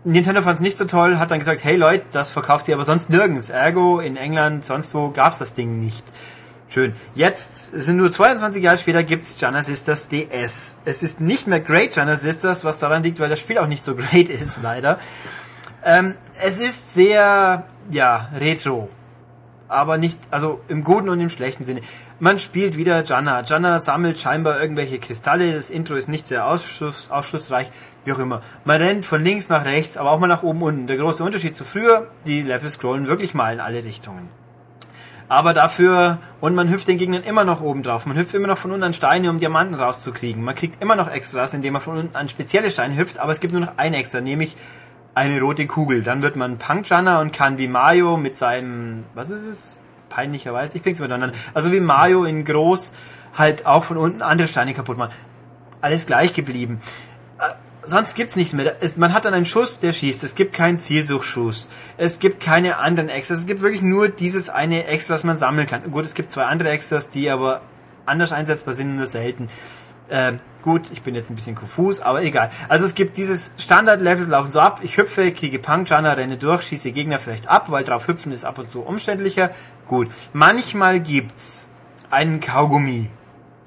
Nintendo fand es nicht so toll, hat dann gesagt, hey Leute, das verkauft sie aber sonst nirgends. Ergo, in England, sonst wo gab's das Ding nicht. Schön. Jetzt sind nur 22 Jahre später gibt's Jana Sisters DS. Es ist nicht mehr Great Jana Sisters, was daran liegt, weil das Spiel auch nicht so great ist, leider. Ähm, es ist sehr, ja, retro. Aber nicht, also im guten und im schlechten Sinne. Man spielt wieder Janna. Janna sammelt scheinbar irgendwelche Kristalle. Das Intro ist nicht sehr aufschluss, aufschlussreich, wie auch immer. Man rennt von links nach rechts, aber auch mal nach oben unten. Der große Unterschied zu früher, die Level scrollen wirklich mal in alle Richtungen. Aber dafür, und man hüpft den Gegnern immer noch oben drauf. Man hüpft immer noch von unten an Steine, um Diamanten rauszukriegen. Man kriegt immer noch Extras, indem man von unten an spezielle Steine hüpft, aber es gibt nur noch ein Extra, nämlich eine rote Kugel. Dann wird man Punkjunner und kann wie Mario mit seinem, was ist es? Peinlicherweise, ich bring's miteinander. Also wie Mario in groß halt auch von unten andere Steine kaputt machen. Alles gleich geblieben. Äh, sonst gibt's nichts mehr. Man hat dann einen Schuss, der schießt. Es gibt keinen Zielsuchschuss. Es gibt keine anderen Extras. Es gibt wirklich nur dieses eine Extra, das man sammeln kann. Gut, es gibt zwei andere Extras, die aber anders einsetzbar sind, nur selten. Äh, gut, ich bin jetzt ein bisschen konfus, aber egal. Also es gibt dieses Standard-Level, laufen so ab, ich hüpfe, kriege Punk-Jana, renne durch, schieße Gegner vielleicht ab, weil drauf hüpfen ist ab und zu umständlicher. Gut. Manchmal gibt's einen Kaugummi.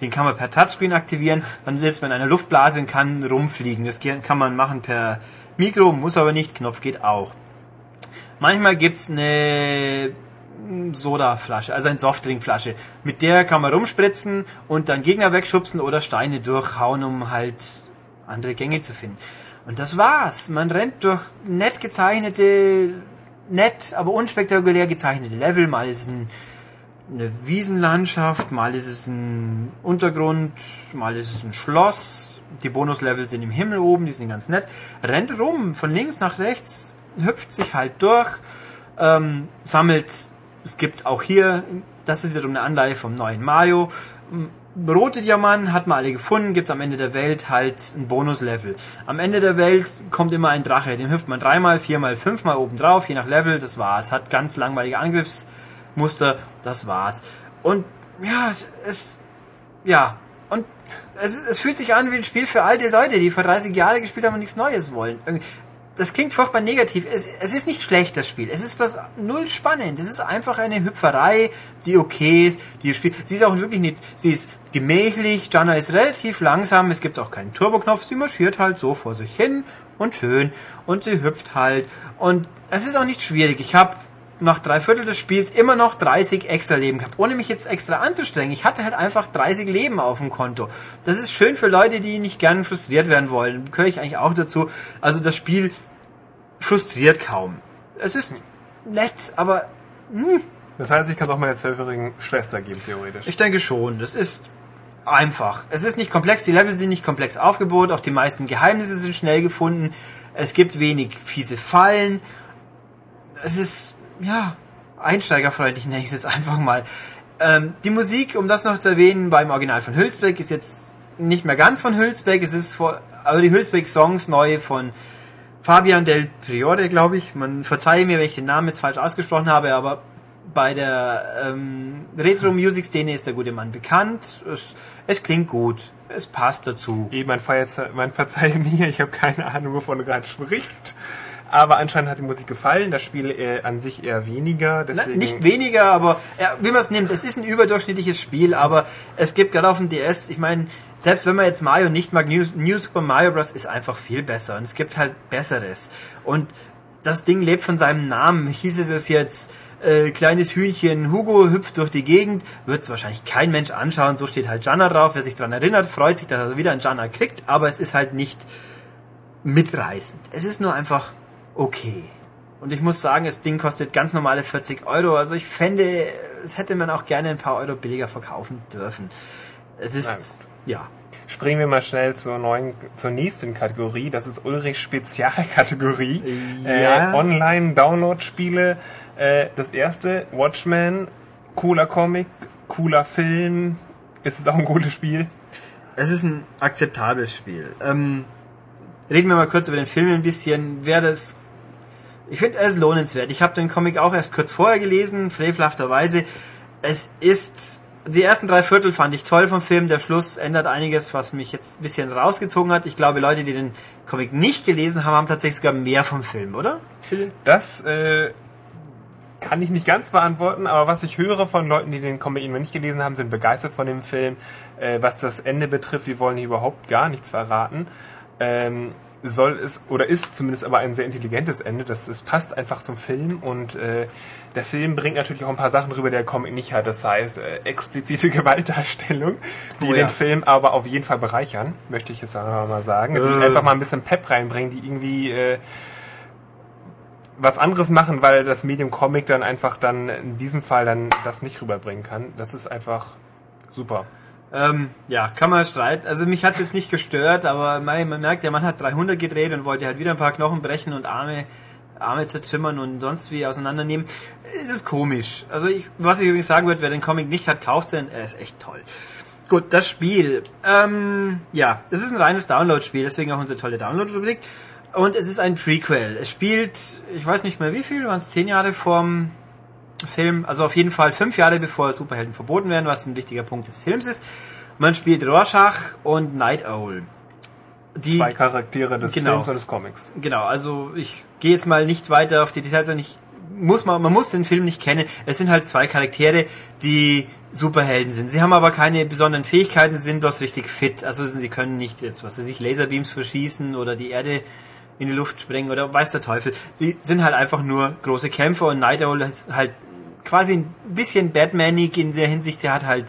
Den kann man per Touchscreen aktivieren, dann sitzt man in einer Luftblase und kann rumfliegen. Das kann man machen per Mikro, muss aber nicht, Knopf geht auch. Manchmal gibt's eine Sodaflasche, also eine Softdrinkflasche. Mit der kann man rumspritzen und dann Gegner wegschubsen oder Steine durchhauen, um halt andere Gänge zu finden. Und das war's. Man rennt durch nett gezeichnete, nett, aber unspektakulär gezeichnete Level. Mal ist es ein, eine Wiesenlandschaft, mal ist es ein Untergrund, mal ist es ein Schloss. Die Bonuslevel sind im Himmel oben, die sind ganz nett. Rennt rum, von links nach rechts, hüpft sich halt durch, ähm, sammelt es gibt auch hier, das ist wiederum eine Anleihe vom neuen Mario. Rote Diamanten hat man alle gefunden, gibt am Ende der Welt halt ein Bonuslevel. Am Ende der Welt kommt immer ein Drache, den hüpft man dreimal, viermal, fünfmal oben drauf, je nach Level, das war's. Hat ganz langweilige Angriffsmuster, das war's. Und ja, es, es ja, und es, es fühlt sich an wie ein Spiel für alte Leute, die vor 30 Jahren gespielt haben und nichts Neues wollen das klingt furchtbar negativ. Es, es ist nicht schlecht, das Spiel. Es ist bloß null spannend. Es ist einfach eine Hüpferei, die okay ist, die spielt. Sie ist auch wirklich nicht, sie ist gemächlich. Jana ist relativ langsam. Es gibt auch keinen Turboknopf. Sie marschiert halt so vor sich hin und schön. Und sie hüpft halt. Und es ist auch nicht schwierig. Ich habe nach drei Viertel des Spiels immer noch 30 extra Leben gehabt, ohne mich jetzt extra anzustrengen. Ich hatte halt einfach 30 Leben auf dem Konto. Das ist schön für Leute, die nicht gern frustriert werden wollen. Gehöre ich eigentlich auch dazu. Also das Spiel frustriert kaum. Es ist nett, aber hm. Das heißt, ich kann es auch meiner zwölfjährigen Schwester geben, theoretisch. Ich denke schon. Das ist einfach. Es ist nicht komplex, die Level sind nicht komplex aufgebaut, auch die meisten Geheimnisse sind schnell gefunden. Es gibt wenig fiese Fallen. Es ist ja, einsteigerfreundlich nenne ich es jetzt einfach mal. Ähm, die Musik, um das noch zu erwähnen, beim Original von Hülsbeck ist jetzt nicht mehr ganz von Hülsbeck, es ist vor, also die Hülsbeck-Songs neu von Fabian del Priore, glaube ich. Man verzeihe mir, wenn ich den Namen jetzt falsch ausgesprochen habe, aber bei der ähm, Retro-Music-Szene ist der gute Mann bekannt. Es, es, klingt gut. Es passt dazu. Eben, man, verzeihe mir, ich habe keine Ahnung, wovon du gerade sprichst. Aber anscheinend hat die Musik gefallen, das Spiel äh, an sich eher weniger. Deswegen nicht weniger, aber ja, wie man es nimmt, es ist ein überdurchschnittliches Spiel, aber es gibt gerade auf dem DS, ich meine, selbst wenn man jetzt Mario nicht mag, New, New Super Mario Bros. ist einfach viel besser und es gibt halt Besseres. Und das Ding lebt von seinem Namen. Hieß es jetzt äh, kleines Hühnchen Hugo hüpft durch die Gegend, wird es wahrscheinlich kein Mensch anschauen. So steht halt Janna drauf. Wer sich daran erinnert, freut sich, dass er wieder einen Janna kriegt, aber es ist halt nicht mitreißend. Es ist nur einfach okay. Und ich muss sagen, das Ding kostet ganz normale 40 Euro. Also ich fände, es hätte man auch gerne ein paar Euro billiger verkaufen dürfen. Es ist, ja. Springen wir mal schnell zur neuen, zur nächsten Kategorie. Das ist Ulrich Spezialkategorie. Ja. Äh, Online-Download-Spiele. Äh, das erste, Watchmen, cooler Comic, cooler Film. Ist es auch ein gutes Spiel? Es ist ein akzeptables Spiel. Ähm, reden wir mal kurz über den Film ein bisschen. Wer das. Ich finde, er ist lohnenswert. Ich habe den Comic auch erst kurz vorher gelesen, frevelhafterweise. Es ist die ersten drei Viertel fand ich toll vom Film. Der Schluss ändert einiges, was mich jetzt ein bisschen rausgezogen hat. Ich glaube, Leute, die den Comic nicht gelesen haben, haben tatsächlich sogar mehr vom Film, oder? Das äh, kann ich nicht ganz beantworten, aber was ich höre von Leuten, die den Comic nicht gelesen haben, sind begeistert von dem Film. Äh, was das Ende betrifft, wir wollen hier überhaupt gar nichts verraten. Ähm, soll es oder ist zumindest aber ein sehr intelligentes Ende. Das es passt einfach zum Film und äh, der Film bringt natürlich auch ein paar Sachen rüber, die der Comic nicht hat. Das heißt äh, explizite Gewaltdarstellung, die Oh ja. den Film aber auf jeden Fall bereichern, möchte ich jetzt einfach mal sagen. Die Äh. einfach mal ein bisschen Pep reinbringen, die irgendwie äh, was anderes machen, weil das Medium Comic dann einfach dann in diesem Fall dann das nicht rüberbringen kann. Das ist einfach super. Ähm, ja, kann man streiten. Also mich hat's jetzt nicht gestört, aber man, man merkt, der Mann hat 300 gedreht und wollte halt wieder ein paar Knochen brechen und Arme, Arme zertrümmern und sonst wie auseinandernehmen. Es ist komisch. Also ich, was ich übrigens sagen würde, wer den Comic nicht hat, kauft ihn. Er ist echt toll. Gut, das Spiel. Ähm, ja, es ist ein reines Download-Spiel, deswegen auch unsere tolle Download-Rubrik. Und es ist ein Prequel. Es spielt, ich weiß nicht mehr wie viel, waren es zehn Jahre vorm Film, also auf jeden Fall fünf Jahre bevor Superhelden verboten werden, was ein wichtiger Punkt des Films ist. Man spielt Rorschach und Night Owl. Die, Zwei Charaktere des Genau. Films und des Comics. genau, also ich gehe jetzt mal nicht weiter auf die Details ein. Ich muss mal, man muss den Film nicht kennen. Es sind halt zwei Charaktere, die Superhelden sind. Sie haben aber keine besonderen Fähigkeiten, sie sind bloß richtig fit. Also sie können nicht jetzt, was weiß ich, Laserbeams verschießen oder die Erde in die Luft sprengen oder weiß der Teufel. Sie sind halt einfach nur große Kämpfer und Night Owl ist halt quasi ein bisschen Batmanig in der Hinsicht. Er hat halt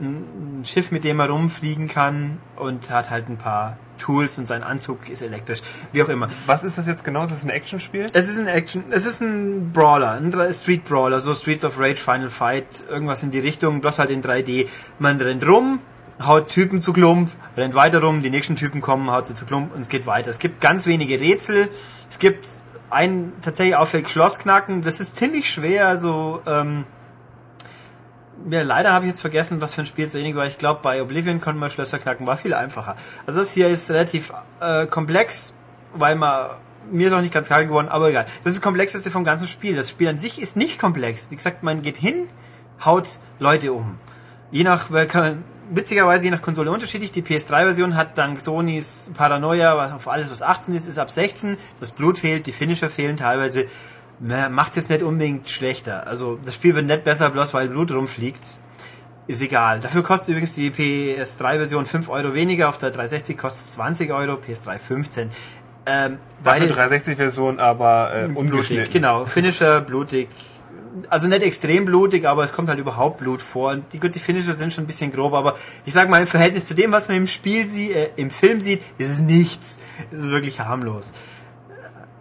ein Schiff, mit dem er rumfliegen kann und hat halt ein paar Tools und sein Anzug ist elektrisch. Wie auch immer. Was ist das jetzt genau? Ist das ein Actionspiel? Es ist ein Action, es ist ein Brawler, ein Street Brawler, so Streets of Rage, Final Fight, irgendwas in die Richtung, bloß halt in 3D. Man rennt rum, haut Typen zu Klump, rennt weiter rum, die nächsten Typen kommen, haut sie zu Klump und es geht weiter. Es gibt ganz wenige Rätsel, es gibt ein tatsächlich auffällig Schlossknacken, das ist ziemlich schwer, also ähm, ja, leider habe ich jetzt vergessen, was für ein Spiel es ähnlich war. Ich glaube, bei Oblivion konnte man Schlösser knacken, war viel einfacher. Also das hier ist relativ äh, komplex, weil man mir ist auch nicht ganz klar geworden, aber egal. Das ist das komplexeste vom ganzen Spiel. Das Spiel an sich ist nicht komplex. Wie gesagt, man geht hin, haut Leute um. Je nach, kann- witzigerweise je nach Konsole unterschiedlich. Die PS3-Version hat dank Sonys Paranoia, was auf alles was 18 ist, ist ab 16. Das Blut fehlt, die Finisher fehlen teilweise. Macht es jetzt nicht unbedingt schlechter. Also das Spiel wird nicht besser, bloß weil Blut rumfliegt. Ist egal. Dafür kostet übrigens die PS3-Version 5 Euro weniger, auf der 360 kostet es 20 Euro, PS3 15. Ähm, Dafür beide- 360-Version, aber äh, blutig, ungeschnitten. genau. Finisher, blutig. Also nicht extrem blutig, aber es kommt halt überhaupt Blut vor. Und die, gut, die Finisher sind schon ein bisschen grob, aber ich sag mal, im Verhältnis zu dem, was man im Spiel sieht, äh, im Film sieht, ist es nichts. Es ist wirklich harmlos.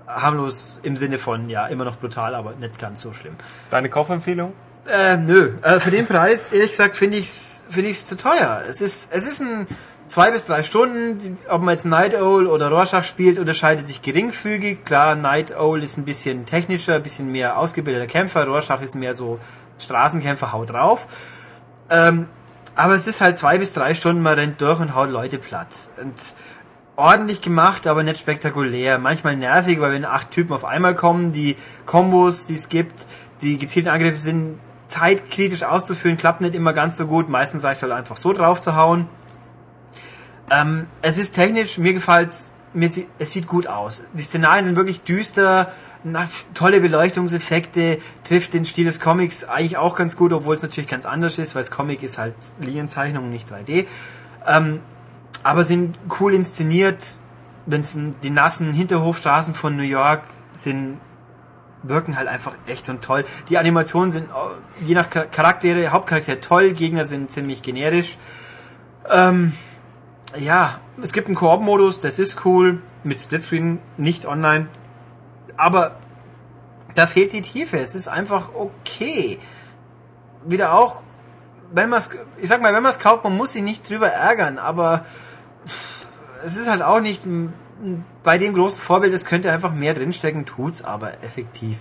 Harmlos im Sinne von, ja, immer noch brutal, aber nicht ganz so schlimm. Deine Kaufempfehlung? Äh, nö. Äh, für den Preis, ehrlich gesagt, finde ich's, finde ich's zu teuer. Es ist, es ist ein zwei bis drei Stunden. Ob man jetzt Night Owl oder Rorschach spielt, unterscheidet sich geringfügig. Klar, Night Owl ist ein bisschen technischer, ein bisschen mehr ausgebildeter Kämpfer. Rorschach ist mehr so Straßenkämpfer, haut drauf. Ähm, aber es ist halt zwei bis drei Stunden, man rennt durch und haut Leute platt. Und ordentlich gemacht, aber nicht spektakulär. Manchmal nervig, weil wenn acht Typen auf einmal kommen, die Kombos, die es gibt, die gezielten Angriffe sind zeitkritisch auszuführen, klappt nicht immer ganz so gut. Meistens sage ich halt einfach so drauf zu hauen. Ähm, es ist technisch, mir gefällt's, mir es sieht gut aus. Die Szenarien sind wirklich düster, na, tolle Beleuchtungseffekte, trifft den Stil des Comics eigentlich auch ganz gut, obwohl es natürlich ganz anders ist, weil das Comic ist halt Linienzeichnung, nicht 3D. Ähm, aber sind cool inszeniert, wenn es die nassen Hinterhofstraßen von New York sind, wirken halt einfach echt und toll. Die Animationen sind äh, je nach Char- Charaktere, Hauptcharakter toll, Gegner sind ziemlich generisch. Ähm, ja, es gibt einen Koop-Modus, das ist cool, mit Splitscreen, nicht online. Aber da fehlt die Tiefe, es ist einfach okay. Wieder auch, wenn man es, ich sag mal, wenn man es kauft, man muss sich nicht drüber ärgern, aber es ist halt auch nicht bei dem großen Vorbild, es könnte einfach mehr drinstecken, tut's aber effektiv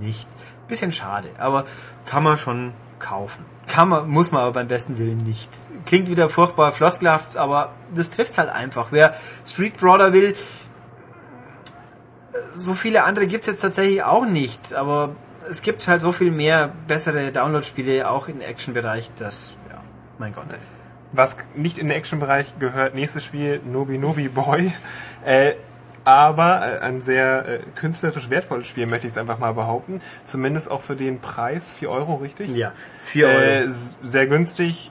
nicht. Bisschen schade, aber kann man schon kaufen. Kann man, muss man aber beim besten Willen nicht. Klingt wieder furchtbar floskelhaft, aber das trifft's halt einfach. Wer Street Brawler will, so viele andere gibt's jetzt tatsächlich auch nicht, aber es gibt halt so viel mehr bessere Download-Spiele auch im Action-Bereich, dass, ja, mein Gott. Was nicht in den Action-Bereich gehört, nächstes Spiel, Nobi Nobi Boy. Äh, aber äh, ein sehr äh, künstlerisch wertvolles Spiel, möchte ich es einfach mal behaupten. Zumindest auch für den Preis, 4 Euro, richtig? Ja, 4 Euro. Äh, sehr günstig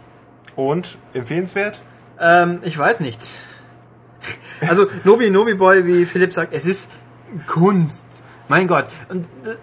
und empfehlenswert. Ähm, ich weiß nicht. Also Nobi Nobi Boy, wie Philipp sagt, es ist Kunst. Mein Gott. Und äh,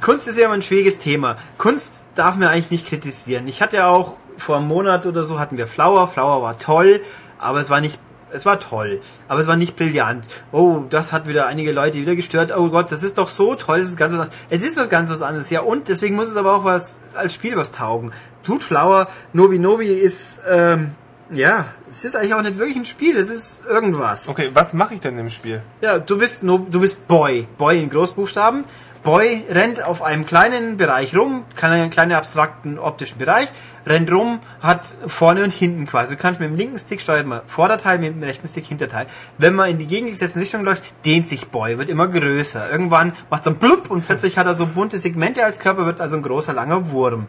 Kunst ist ja immer ein schwieriges Thema. Kunst darf man eigentlich nicht kritisieren. Ich hatte ja auch vor einem Monat oder so hatten wir Flower. Flower war toll, aber es war nicht es war toll, aber es war nicht brillant. Oh, das hat wieder einige Leute wieder gestört. Oh Gott, das ist doch so toll, das ist ganz was anderes. Es ist was ganz was anderes, ja. Und deswegen muss es aber auch was als Spiel was taugen. Tut Flower, Nobi Nobi ist, ähm, ja, es ist eigentlich auch nicht wirklich ein Spiel, es ist irgendwas. Okay, was mache ich denn im Spiel? Ja, du bist no, du bist Boy, Boy in Großbuchstaben. Boy rennt auf einem kleinen Bereich rum, kann einen kleinen abstrakten optischen Bereich, rennt rum, hat vorne und hinten quasi. Du kannst mit dem linken Stick steuert man Vorderteil, mit dem rechten Stick Hinterteil. Wenn man in die gegengesetzte Richtung läuft, dehnt sich Boy, wird immer größer. Irgendwann macht es dann blub und plötzlich hat er so bunte Segmente als Körper, wird also ein großer, langer Wurm.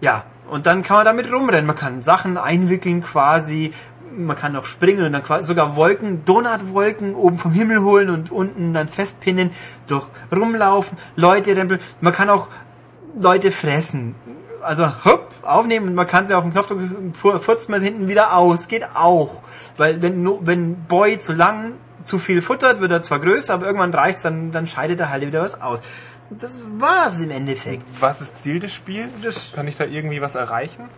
Ja, und dann kann man damit rumrennen. Man kann Sachen einwickeln quasi. Man kann auch springen und dann quasi sogar Wolken, Donutwolken oben vom Himmel holen und unten dann festpinnen, durch rumlaufen, Leute rempeln. Man kann auch Leute fressen. Also hopp, aufnehmen und man kann sie auf den Knopf drücken, fu- furzt man hinten wieder aus. Geht auch. Weil wenn, wenn Boy zu lang zu viel futtert, wird er zwar größer, aber irgendwann reicht's, dann, dann scheidet er halt wieder was aus. Das war's im Endeffekt. Was ist Ziel des Spiels? Das- Kann ich da irgendwie was erreichen?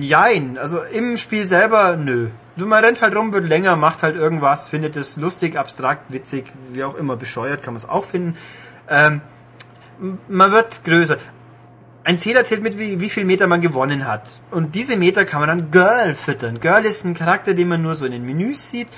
Jein, also im Spiel selber, nö. Man rennt halt rum, wird länger, macht halt irgendwas, findet es lustig, abstrakt, witzig, wie auch immer, bescheuert kann man es auch finden. Ähm, man wird größer. Ein Zähler zählt mit, wie, wie viel Meter man gewonnen hat. Und diese Meter kann man dann Girl füttern. Girl ist ein Charakter, den man nur so in den Menüs sieht.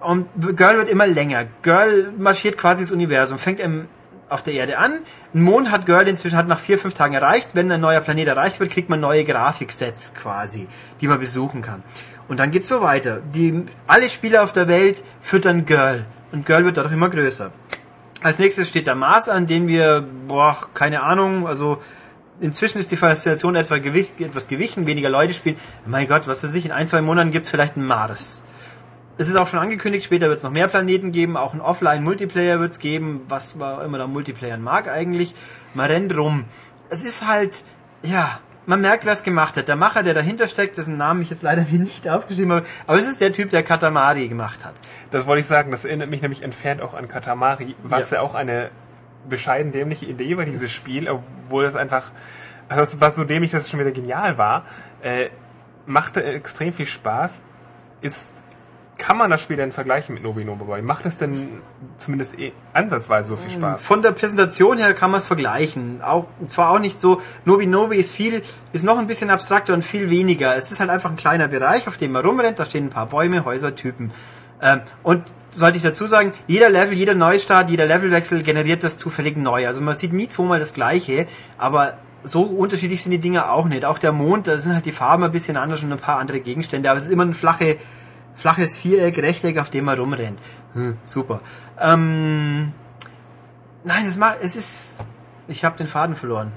Und Girl wird immer länger. Girl marschiert quasi das Universum, fängt im, auf der Erde an. Ein Mond hat Girl inzwischen hat nach vier, fünf Tagen erreicht. Wenn ein neuer Planet erreicht wird, kriegt man neue Grafiksets quasi, die man besuchen kann. Und dann geht's so weiter. Die, alle Spieler auf der Welt füttern Girl. Und Girl wird dadurch immer größer. Als nächstes steht der Mars an, den wir, boah, keine Ahnung, also inzwischen ist die Faszination etwa gewicht, etwas gewichen, weniger Leute spielen. Mein Gott, was weiß ich, in ein, zwei Monaten gibt's vielleicht einen Mars. Es ist auch schon angekündigt, später wird es noch mehr Planeten geben, auch einen Offline-Multiplayer wird es geben, was man immer da Multiplayer mag eigentlich. Man rennt rum. Es ist halt, ja, man merkt, wer es gemacht hat. Der Macher, der dahinter steckt, dessen Namen ich jetzt leider hier nicht aufgeschrieben habe, aber es ist der Typ, der Katamari gemacht hat. Das wollte ich sagen, das erinnert mich nämlich entfernt auch an Katamari, was ja, Ja. auch eine bescheiden dämliche Idee war, dieses Spiel, obwohl es einfach, also das war so dämlich, dass es schon wieder genial war, äh, machte extrem viel Spaß, ist, kann man das Spiel denn vergleichen mit Nobi Nobi Boy? Macht es denn zumindest eh ansatzweise so viel Spaß? Von der Präsentation her kann man es vergleichen. Auch, zwar auch nicht so, Nobi Nobi ist viel, ist noch ein bisschen abstrakter und viel weniger. Es ist halt einfach ein kleiner Bereich, auf dem man rumrennt, da stehen ein paar Bäume, Häuser, Typen. Ähm, und sollte ich dazu sagen, jeder Level, jeder Neustart, jeder Levelwechsel generiert das zufällig neu. Also man sieht nie zweimal das gleiche, aber so unterschiedlich sind die Dinge auch nicht. Auch der Mond, da sind halt die Farben ein bisschen anders und ein paar andere Gegenstände, aber es ist immer ein flache, flaches Viereck, Rechteck, auf dem man rumrennt. Hm, super. Ähm, nein, es, macht, es ist... Ich habe den Faden verloren.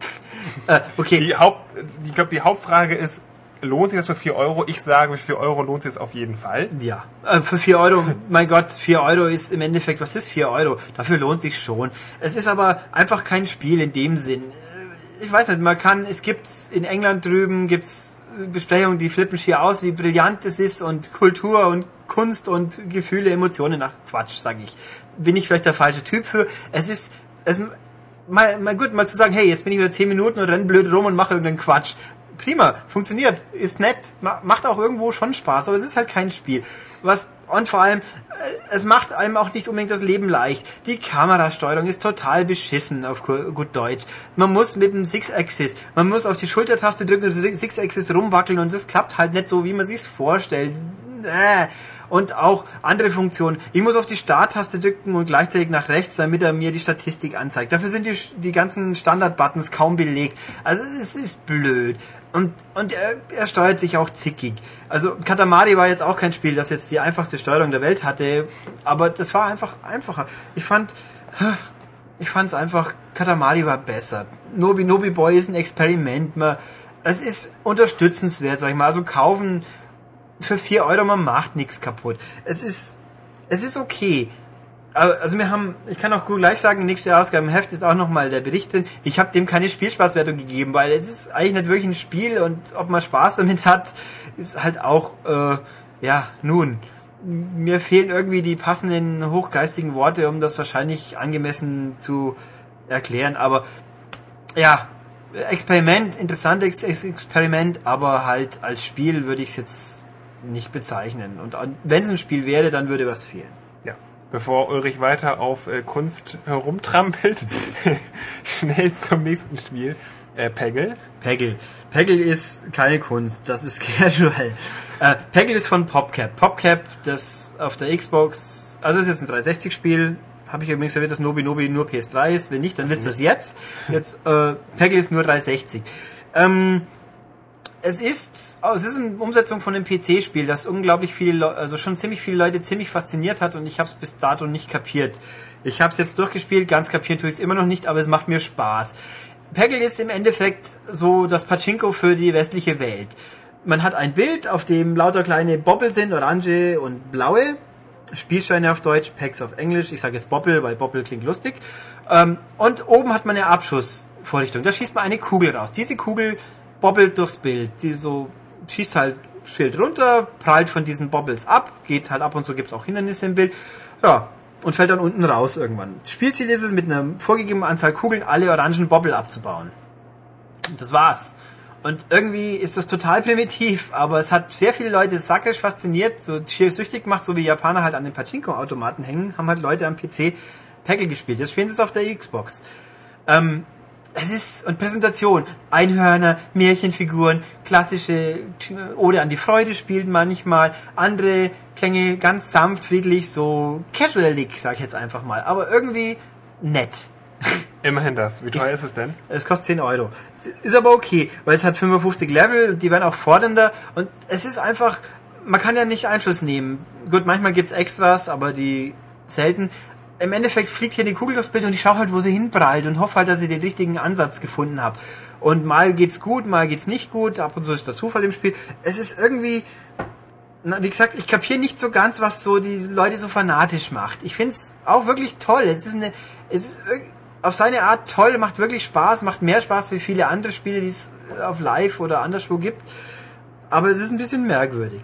äh, okay. Die Haupt, ich glaube, die Hauptfrage ist, lohnt sich das für 4 Euro? Ich sage, für 4 Euro lohnt sich das auf jeden Fall. Ja, äh, für 4 Euro, mein Gott, 4 Euro ist im Endeffekt, was ist 4 Euro? Dafür lohnt sich schon. Es ist aber einfach kein Spiel in dem Sinn. Äh, Ich weiß nicht, man kann, es gibt in England drüben, gibt's Besprechungen, die flippen schier aus, wie brillant es ist und Kultur und Kunst und Gefühle, Emotionen, ach Quatsch, sag ich. Bin ich vielleicht der falsche Typ für? Es ist, es, mal, mal gut, mal zu sagen, hey, jetzt bin ich wieder 10 Minuten und renn blöd rum und mache irgendeinen Quatsch. Prima, funktioniert, ist nett, ma- macht auch irgendwo schon Spaß, aber es ist halt kein Spiel. Was, und vor allem, äh, es macht einem auch nicht unbedingt das Leben leicht. Die Kamerasteuerung ist total beschissen, auf gu- gut Deutsch. Man muss mit dem Six-Axis, man muss auf die Schultertaste drücken und Six-Axis rumwackeln und das klappt halt nicht so, wie man sich's vorstellt. Äh. Und auch andere Funktionen. Ich muss auf die Starttaste drücken und gleichzeitig nach rechts, damit er mir die Statistik anzeigt. Dafür sind die, die ganzen Standard-Buttons kaum belegt. Also es ist blöd. Und, und er, er steuert sich auch zickig. Also Katamari war jetzt auch kein Spiel, das jetzt die einfachste Steuerung der Welt hatte, aber das war einfach einfacher. Ich fand, ich fand es einfach, Katamari war besser. Nobi Nobi Boy ist ein Experiment. Man, es ist unterstützenswert, sag ich mal. Also kaufen für 4 Euro, man macht nichts kaputt. Es ist, es ist okay. Also wir haben, ich kann auch gleich sagen, nächste Ausgabe im Heft ist auch nochmal der Bericht drin. Ich habe dem keine Spielspaßwertung gegeben, weil es ist eigentlich nicht wirklich ein Spiel und ob man Spaß damit hat, ist halt auch, äh, ja, nun. Mir fehlen irgendwie die passenden hochgeistigen Worte, um das wahrscheinlich angemessen zu erklären. Aber ja, Experiment, interessantes Experiment, aber halt als Spiel würde ich es jetzt nicht bezeichnen. Und wenn es ein Spiel wäre, dann würde was fehlen. Bevor Ulrich weiter auf äh, Kunst herumtrampelt, schnell zum nächsten Spiel. Äh, Peggle. Peggle. Peggle ist keine Kunst, das ist casual. Äh, Peggle ist von PopCap. PopCap, das auf der Xbox, also ist jetzt ein 360-Spiel, habe ich übrigens erwähnt, dass Nobi Nobi nur PS3 ist. Wenn nicht, dann wisst ihr es jetzt. Jetzt äh, Peggle ist nur 360. Ähm, es ist, oh, es ist eine Umsetzung von einem PC-Spiel, das unglaublich viele, also schon ziemlich viele Leute ziemlich fasziniert hat und ich habe es bis dato nicht kapiert. Ich habe es jetzt durchgespielt, ganz kapieren tue ich es immer noch nicht, aber es macht mir Spaß. Peggle ist im Endeffekt so das Pachinko für die westliche Welt. Man hat ein Bild, auf dem lauter kleine Bobbel sind, orange und blaue. Spielscheine auf Deutsch, Packs auf Englisch. Ich sage jetzt Bobbel, weil Bobbel klingt lustig. Ähm, und oben hat man eine Abschussvorrichtung. Da schießt man eine Kugel raus. Diese Kugel bobbelt durchs Bild. Die so schießt halt Schild runter, prallt von diesen Bobbles ab, geht halt ab und zu gibt es auch Hindernisse im Bild. Ja, und fällt dann unten raus irgendwann. Das Spielziel ist es, mit einer vorgegebenen Anzahl Kugeln alle orangen Bobbel abzubauen. Und das war's. Und irgendwie ist das total primitiv, aber es hat sehr viele Leute sakrisch fasziniert, so schier süchtig gemacht, so wie Japaner halt an den Pachinko-Automaten hängen, haben halt Leute am PC Peggle gespielt. Jetzt spielen sie es auf der Xbox. Ähm, es ist, und Präsentation, Einhörner, Märchenfiguren, klassische Ode an die Freude spielt manchmal, andere Klänge ganz sanft, friedlich, so casualig, sag ich jetzt einfach mal, aber irgendwie nett. Immerhin das. Wie teuer ist, ist es denn? Es kostet 10 Euro. Ist aber okay, weil es hat 55 Level, die werden auch fordernder und es ist einfach, man kann ja nicht Einfluss nehmen. Gut, manchmal gibt's Extras, aber die selten. Im Endeffekt fliegt hier die Kugel durchs Bild und ich schaue halt, wo sie hinprallt und hoffe halt, dass ich den richtigen Ansatz gefunden habe. Und mal geht's gut, mal geht's nicht gut, ab und zu ist der Zufall im Spiel. Es ist irgendwie, na, wie gesagt, ich kapiere nicht so ganz, was so die Leute so fanatisch macht. Ich find's auch wirklich toll. Es ist eine, es ist auf seine Art toll, macht wirklich Spaß, macht mehr Spaß wie viele andere Spiele, die es auf Live oder anderswo gibt. Aber es ist ein bisschen merkwürdig.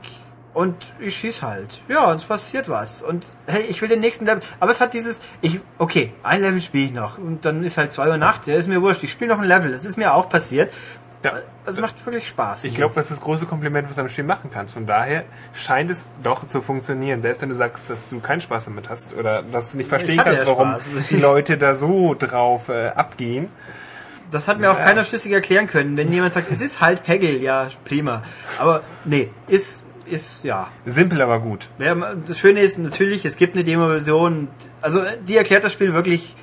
Und ich schieß halt. Ja, und es passiert was. Und hey, ich will den nächsten Level. Aber es hat dieses, ich, okay, ein Level spiele ich noch. Und dann ist halt zwei Uhr Nacht, ja, ist mir wurscht. Ich spiele noch ein Level. Das ist mir auch passiert. Ja, also es macht wirklich Spaß. Ich glaube, das ist das große Kompliment, was du am Spiel machen kannst. Von daher scheint es doch zu funktionieren. Selbst wenn du sagst, dass du keinen Spaß damit hast oder dass du nicht verstehen kannst, ja warum die Leute da so drauf äh, abgehen. Das hat mir auch keiner schlüssig erklären können. Wenn jemand sagt, es ist halt Peggle, ja, prima. Aber nee, ist ist ja. Simpel, aber gut. Ja, das Schöne ist natürlich, es gibt eine Demo-Version. Also die erklärt das Spiel wirklich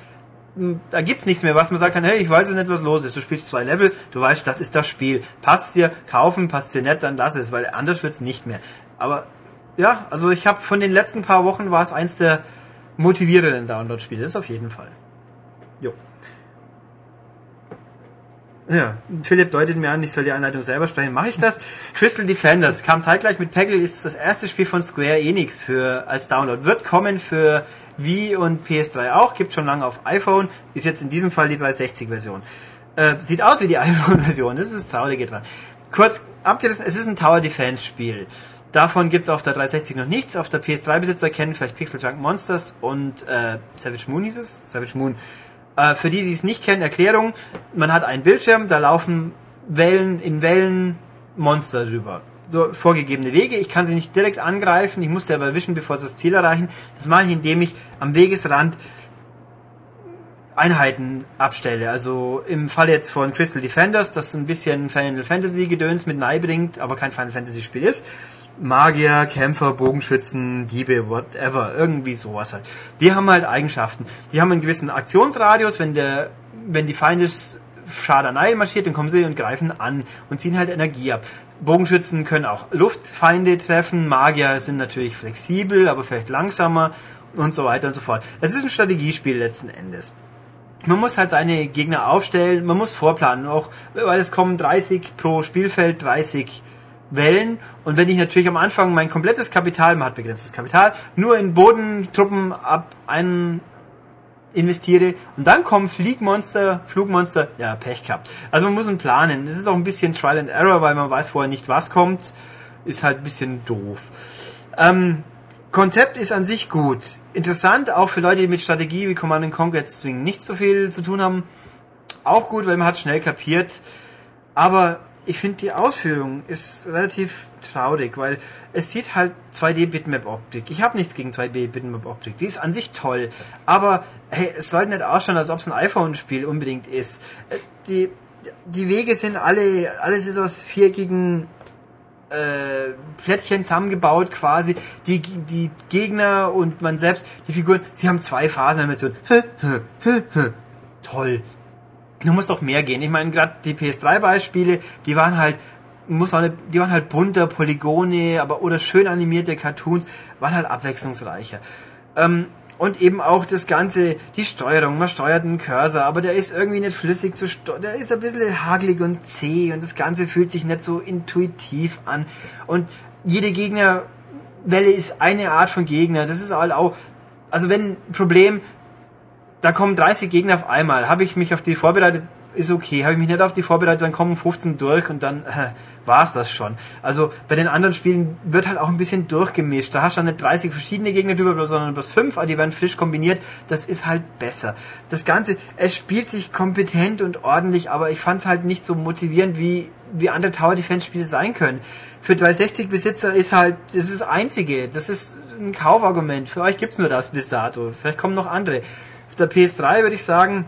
da gibt's nichts mehr, was man sagen kann, hey, ich weiß nicht, was los ist. Du spielst zwei Level, du weißt, das ist das Spiel. Passt dir, kaufen, passt dir nicht, dann lass es, weil anders wird's nicht mehr. Aber ja, also ich habe von den letzten paar Wochen war es eins der motivierenden Download-Spiele, das auf jeden Fall. Ja, Philipp deutet mir an, ich soll die Anleitung selber sprechen. Mache ich das? Crystal Defenders kam zeitgleich mit Peggle, ist das erste Spiel von Square Enix für als Download. Wird kommen für Wii und PS3 auch, gibt schon lange auf iPhone, ist jetzt in diesem Fall die 360-Version. Äh, sieht aus wie die iPhone-Version, das ist das Traurige dran. Kurz abgerissen, es ist ein Tower Defense-Spiel. Davon gibt's auf der 360 noch nichts. Auf der PS3-Besitzer kennen vielleicht Pixel Junk Monsters und äh, Savage Moon hieß es? Savage Moon äh, für die, die es nicht kennen, Erklärung. Man hat einen Bildschirm, da laufen Wellen in Wellen Monster drüber. So vorgegebene Wege. Ich kann sie nicht direkt angreifen, ich muss sie aber erwischen, bevor sie das Ziel erreichen. Das mache ich, indem ich am Wegesrand Einheiten abstelle. Also im Fall jetzt von Crystal Defenders, das ein bisschen Final Fantasy Gedöns mit nahe bringt, aber kein Final Fantasy Spiel ist. Magier, Kämpfer, Bogenschützen, Diebe, whatever, irgendwie sowas halt. Die haben halt Eigenschaften. Die haben einen gewissen Aktionsradius, wenn der, wenn die Feinde Schadanei marschiert, dann kommen sie und greifen an und ziehen halt Energie ab. Bogenschützen können auch Luftfeinde treffen, Magier sind natürlich flexibel, aber vielleicht langsamer und so weiter und so fort. Es ist ein Strategiespiel letzten Endes. man muss halt seine Gegner aufstellen, man muss vorplanen, auch weil es kommen 30 pro Spielfeld, 30 Wellen und wenn ich natürlich am Anfang mein komplettes Kapital, man hat begrenztes Kapital, nur in Bodentruppen ab einen investiere und dann kommen Fliegmonster, Flugmonster, ja, Pech gehabt. Also man muss einen planen. Es ist auch ein bisschen Trial and Error, weil man weiß vorher nicht, was kommt. Ist halt ein bisschen doof. Ähm, Konzept ist an sich gut. Interessant, auch für Leute, die mit Strategie wie Command Conquer jetzt zwingend nicht so viel zu tun haben. Auch gut, weil man hat schnell kapiert. Aber ich finde die Ausführung ist relativ traurig, weil es sieht halt 2D-Bitmap-Optik. Ich habe nichts gegen 2D-Bitmap-Optik. Die ist an sich toll. Aber hey, es sollte nicht ausschauen, als ob es ein iPhone-Spiel unbedingt ist. Äh, die, die Wege sind alle, alles ist aus viereckigen äh, Plättchen zusammengebaut quasi. Die, die Gegner und man selbst, die Figuren, sie haben zwei Phasen toll. Da muss doch mehr gehen. Ich meine, gerade die PS3-Beispiele, die waren halt muss auch die waren halt bunter, Polygone, aber oder schön animierte Cartoons, waren halt abwechslungsreicher. Ähm, und eben auch das Ganze, die Steuerung, man steuert einen Cursor, aber der ist irgendwie nicht flüssig zu steuern, der ist ein bisschen hagelig und zäh und das Ganze fühlt sich nicht so intuitiv an. Und jede Gegnerwelle ist eine Art von Gegner, das ist halt auch, also wenn ein Problem, da kommen 30 Gegner auf einmal, habe ich mich auf die vorbereitet, ist okay, habe ich mich nicht auf die vorbereitet, dann kommen 15 durch und dann, äh, war es das schon. Also bei den anderen Spielen wird halt auch ein bisschen durchgemischt. Da hast du dann nicht 30 verschiedene Gegner drüber, sondern bloß 5, aber die werden frisch kombiniert. Das ist halt besser. Das Ganze, es spielt sich kompetent und ordentlich, aber ich fand es halt nicht so motivierend, wie, wie andere Tower Defense Spiele sein können. Für 360 Besitzer ist halt, das ist das einzige, das ist ein Kaufargument. Für euch gibt's nur das bis dato. Vielleicht kommen noch andere. Auf der PS3 würde ich sagen,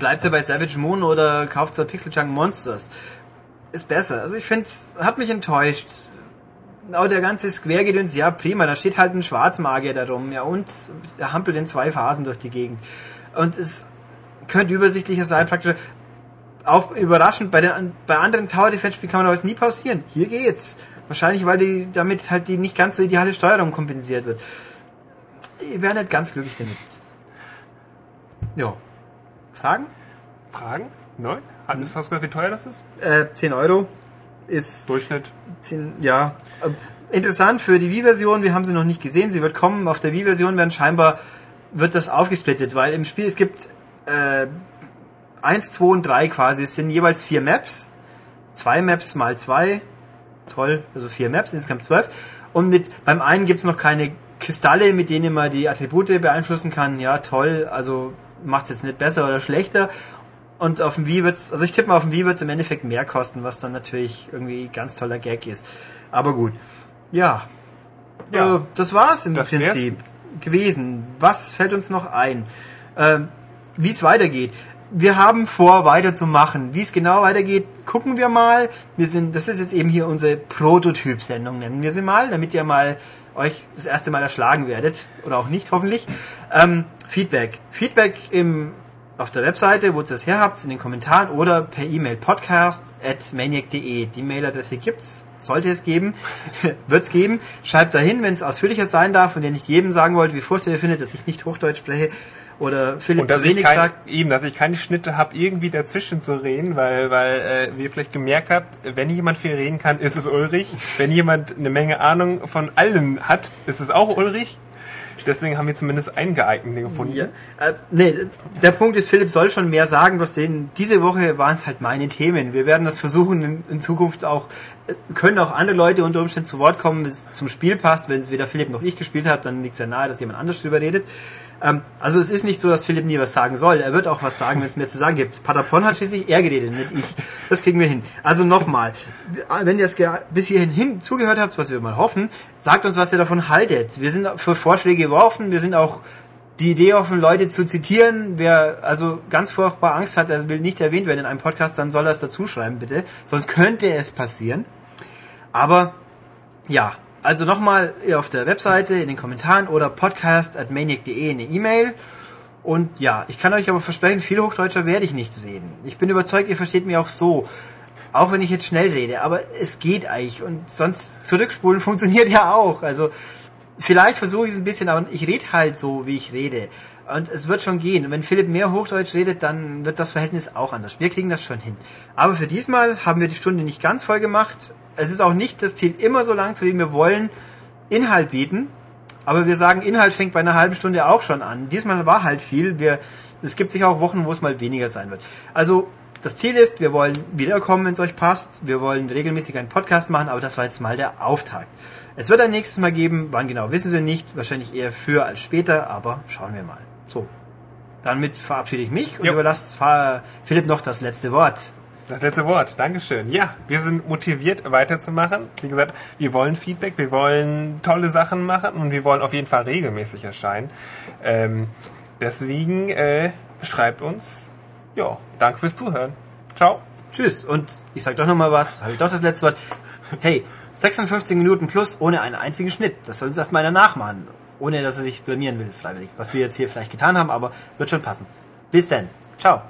bleibt ihr bei Savage Moon oder kauft ihr Pixel Junk Monsters ist besser. Also ich finde, hat mich enttäuscht. Auch der ganze Square geht uns ja prima. Da steht halt ein Schwarzmagier da rum, ja, und er hampelt in zwei Phasen durch die Gegend. Und es könnte übersichtlicher sein, praktisch. Auch überraschend, bei, den, bei anderen Tower Defense Spielen kann man das nie pausieren. Hier geht's. Wahrscheinlich, weil die, damit halt die nicht ganz so ideale Steuerung kompensiert wird. Ich wäre nicht ganz glücklich damit. Ja. Fragen? Fragen? Nein? Hast du gehört, wie teuer das ist? Äh, 10 Euro ist. Durchschnitt? 10, ja. Interessant für die Wii-Version, wir haben sie noch nicht gesehen, sie wird kommen. Auf der Wii-Version werden scheinbar, wird das aufgesplittet, weil im Spiel, es gibt äh, 1, 2 und 3 quasi, es sind jeweils vier Maps. Zwei Maps mal zwei. Toll, also vier Maps, insgesamt zwölf. Und mit, beim einen gibt's noch keine Kristalle, mit denen man die Attribute beeinflussen kann. Ja, toll, also macht's jetzt nicht besser oder schlechter. Und auf dem Wii wird's, also ich tippe mal, auf dem Wii wird's im Endeffekt mehr kosten, was dann natürlich irgendwie ganz toller Gag ist. Aber gut. Ja. ja. Äh, das war's im das Prinzip wär's. gewesen. Was fällt uns noch ein? Äh, Wie es weitergeht. Wir haben vor, weiterzumachen. Wie es genau weitergeht, gucken wir mal. Wir sind, das ist jetzt eben hier unsere Prototyp-Sendung, nennen wir sie mal, damit ihr mal euch das erste Mal erschlagen werdet. Oder auch nicht, hoffentlich. Ähm, Feedback. Feedback im auf der Webseite, wo ihr es her habt, in den Kommentaren oder per E-Mail podcast at maniac.de. Die Mailadresse gibt's, sollte es geben, wird's geben. Schreibt dahin, wenn es ausführlicher sein darf und ihr nicht jedem sagen wollt, wie furchtbar ihr findet, dass ich nicht Hochdeutsch spreche oder Philipp zu wenig kein, sagt. Eben, dass ich keine Schnitte habe, irgendwie dazwischen zu reden, weil, weil äh, wie ihr vielleicht gemerkt habt, wenn jemand viel reden kann, ist es Ulrich. Wenn jemand eine Menge Ahnung von allem hat, ist es auch Ulrich. Deswegen haben wir zumindest einen geeigneten gefunden. Ja. Äh, nee, der Punkt ist, Philipp soll schon mehr sagen, was denn diese Woche waren halt meine Themen. Wir werden das versuchen in, in Zukunft auch, äh, können auch andere Leute unter Umständen zu Wort kommen, wenn es zum Spiel passt. Wenn es weder Philipp noch ich gespielt hat, dann liegt es ja nahe, dass jemand anders drüber redet. Ähm, also es ist nicht so, dass Philipp nie was sagen soll. Er wird auch was sagen, wenn es mehr zu sagen gibt. Patapon hat schließlich er geredet, nicht ich. Das kriegen wir hin. Also nochmal, wenn ihr es bis hierhin hin zugehört habt, was wir mal hoffen, sagt uns, was ihr davon haltet. Wir sind für Vorschläge geworfen, wir sind auch die Idee offen, Leute zu zitieren. Wer also ganz furchtbar Angst hat, er will nicht erwähnt werden in einem Podcast, dann soll er es dazu schreiben, bitte. Sonst könnte es passieren. Aber ja, also nochmal auf der Webseite, in den Kommentaren oder podcast.maniac.de eine E-Mail. Und ja, ich kann euch aber versprechen, viel Hochdeutscher werde ich nicht reden. Ich bin überzeugt, ihr versteht mich auch so. Auch wenn ich jetzt schnell rede, aber es geht eigentlich. Und sonst zurückspulen funktioniert ja auch. Also vielleicht versuche ich es ein bisschen, aber ich rede halt so, wie ich rede. Und es wird schon gehen. Und wenn Philipp mehr Hochdeutsch redet, dann wird das Verhältnis auch anders. Wir kriegen das schon hin. Aber für diesmal haben wir die Stunde nicht ganz voll gemacht. Es ist auch nicht das Ziel, immer so lang zu reden. Wir wollen Inhalt bieten. Aber wir sagen, Inhalt fängt bei einer halben Stunde auch schon an. Diesmal war halt viel. Wir, es gibt sicher auch Wochen, wo es mal weniger sein wird. Also, das Ziel ist, wir wollen wiederkommen, wenn es euch passt. Wir wollen regelmäßig einen Podcast machen, aber das war jetzt mal der Auftakt. Es wird ein nächstes Mal geben, wann genau wissen wir nicht, wahrscheinlich eher früher als später, aber schauen wir mal. So, damit verabschiede ich mich und Jo. überlasse Philipp noch das letzte Wort. Das letzte Wort, Dankeschön. Ja, wir sind motiviert weiterzumachen. Wie gesagt, wir wollen Feedback, wir wollen tolle Sachen machen und wir wollen auf jeden Fall regelmäßig erscheinen. Ähm, deswegen äh, schreibt uns. Ja, danke fürs Zuhören. Ciao. Tschüss und ich sage doch noch mal was, habe ich doch das letzte Wort. Hey, 56 Minuten plus ohne einen einzigen Schnitt. Das soll uns erstmal einer nachmachen, ohne dass er sich blamieren will, freiwillig. Was wir jetzt hier vielleicht getan haben, aber wird schon passen. Bis dann. Ciao.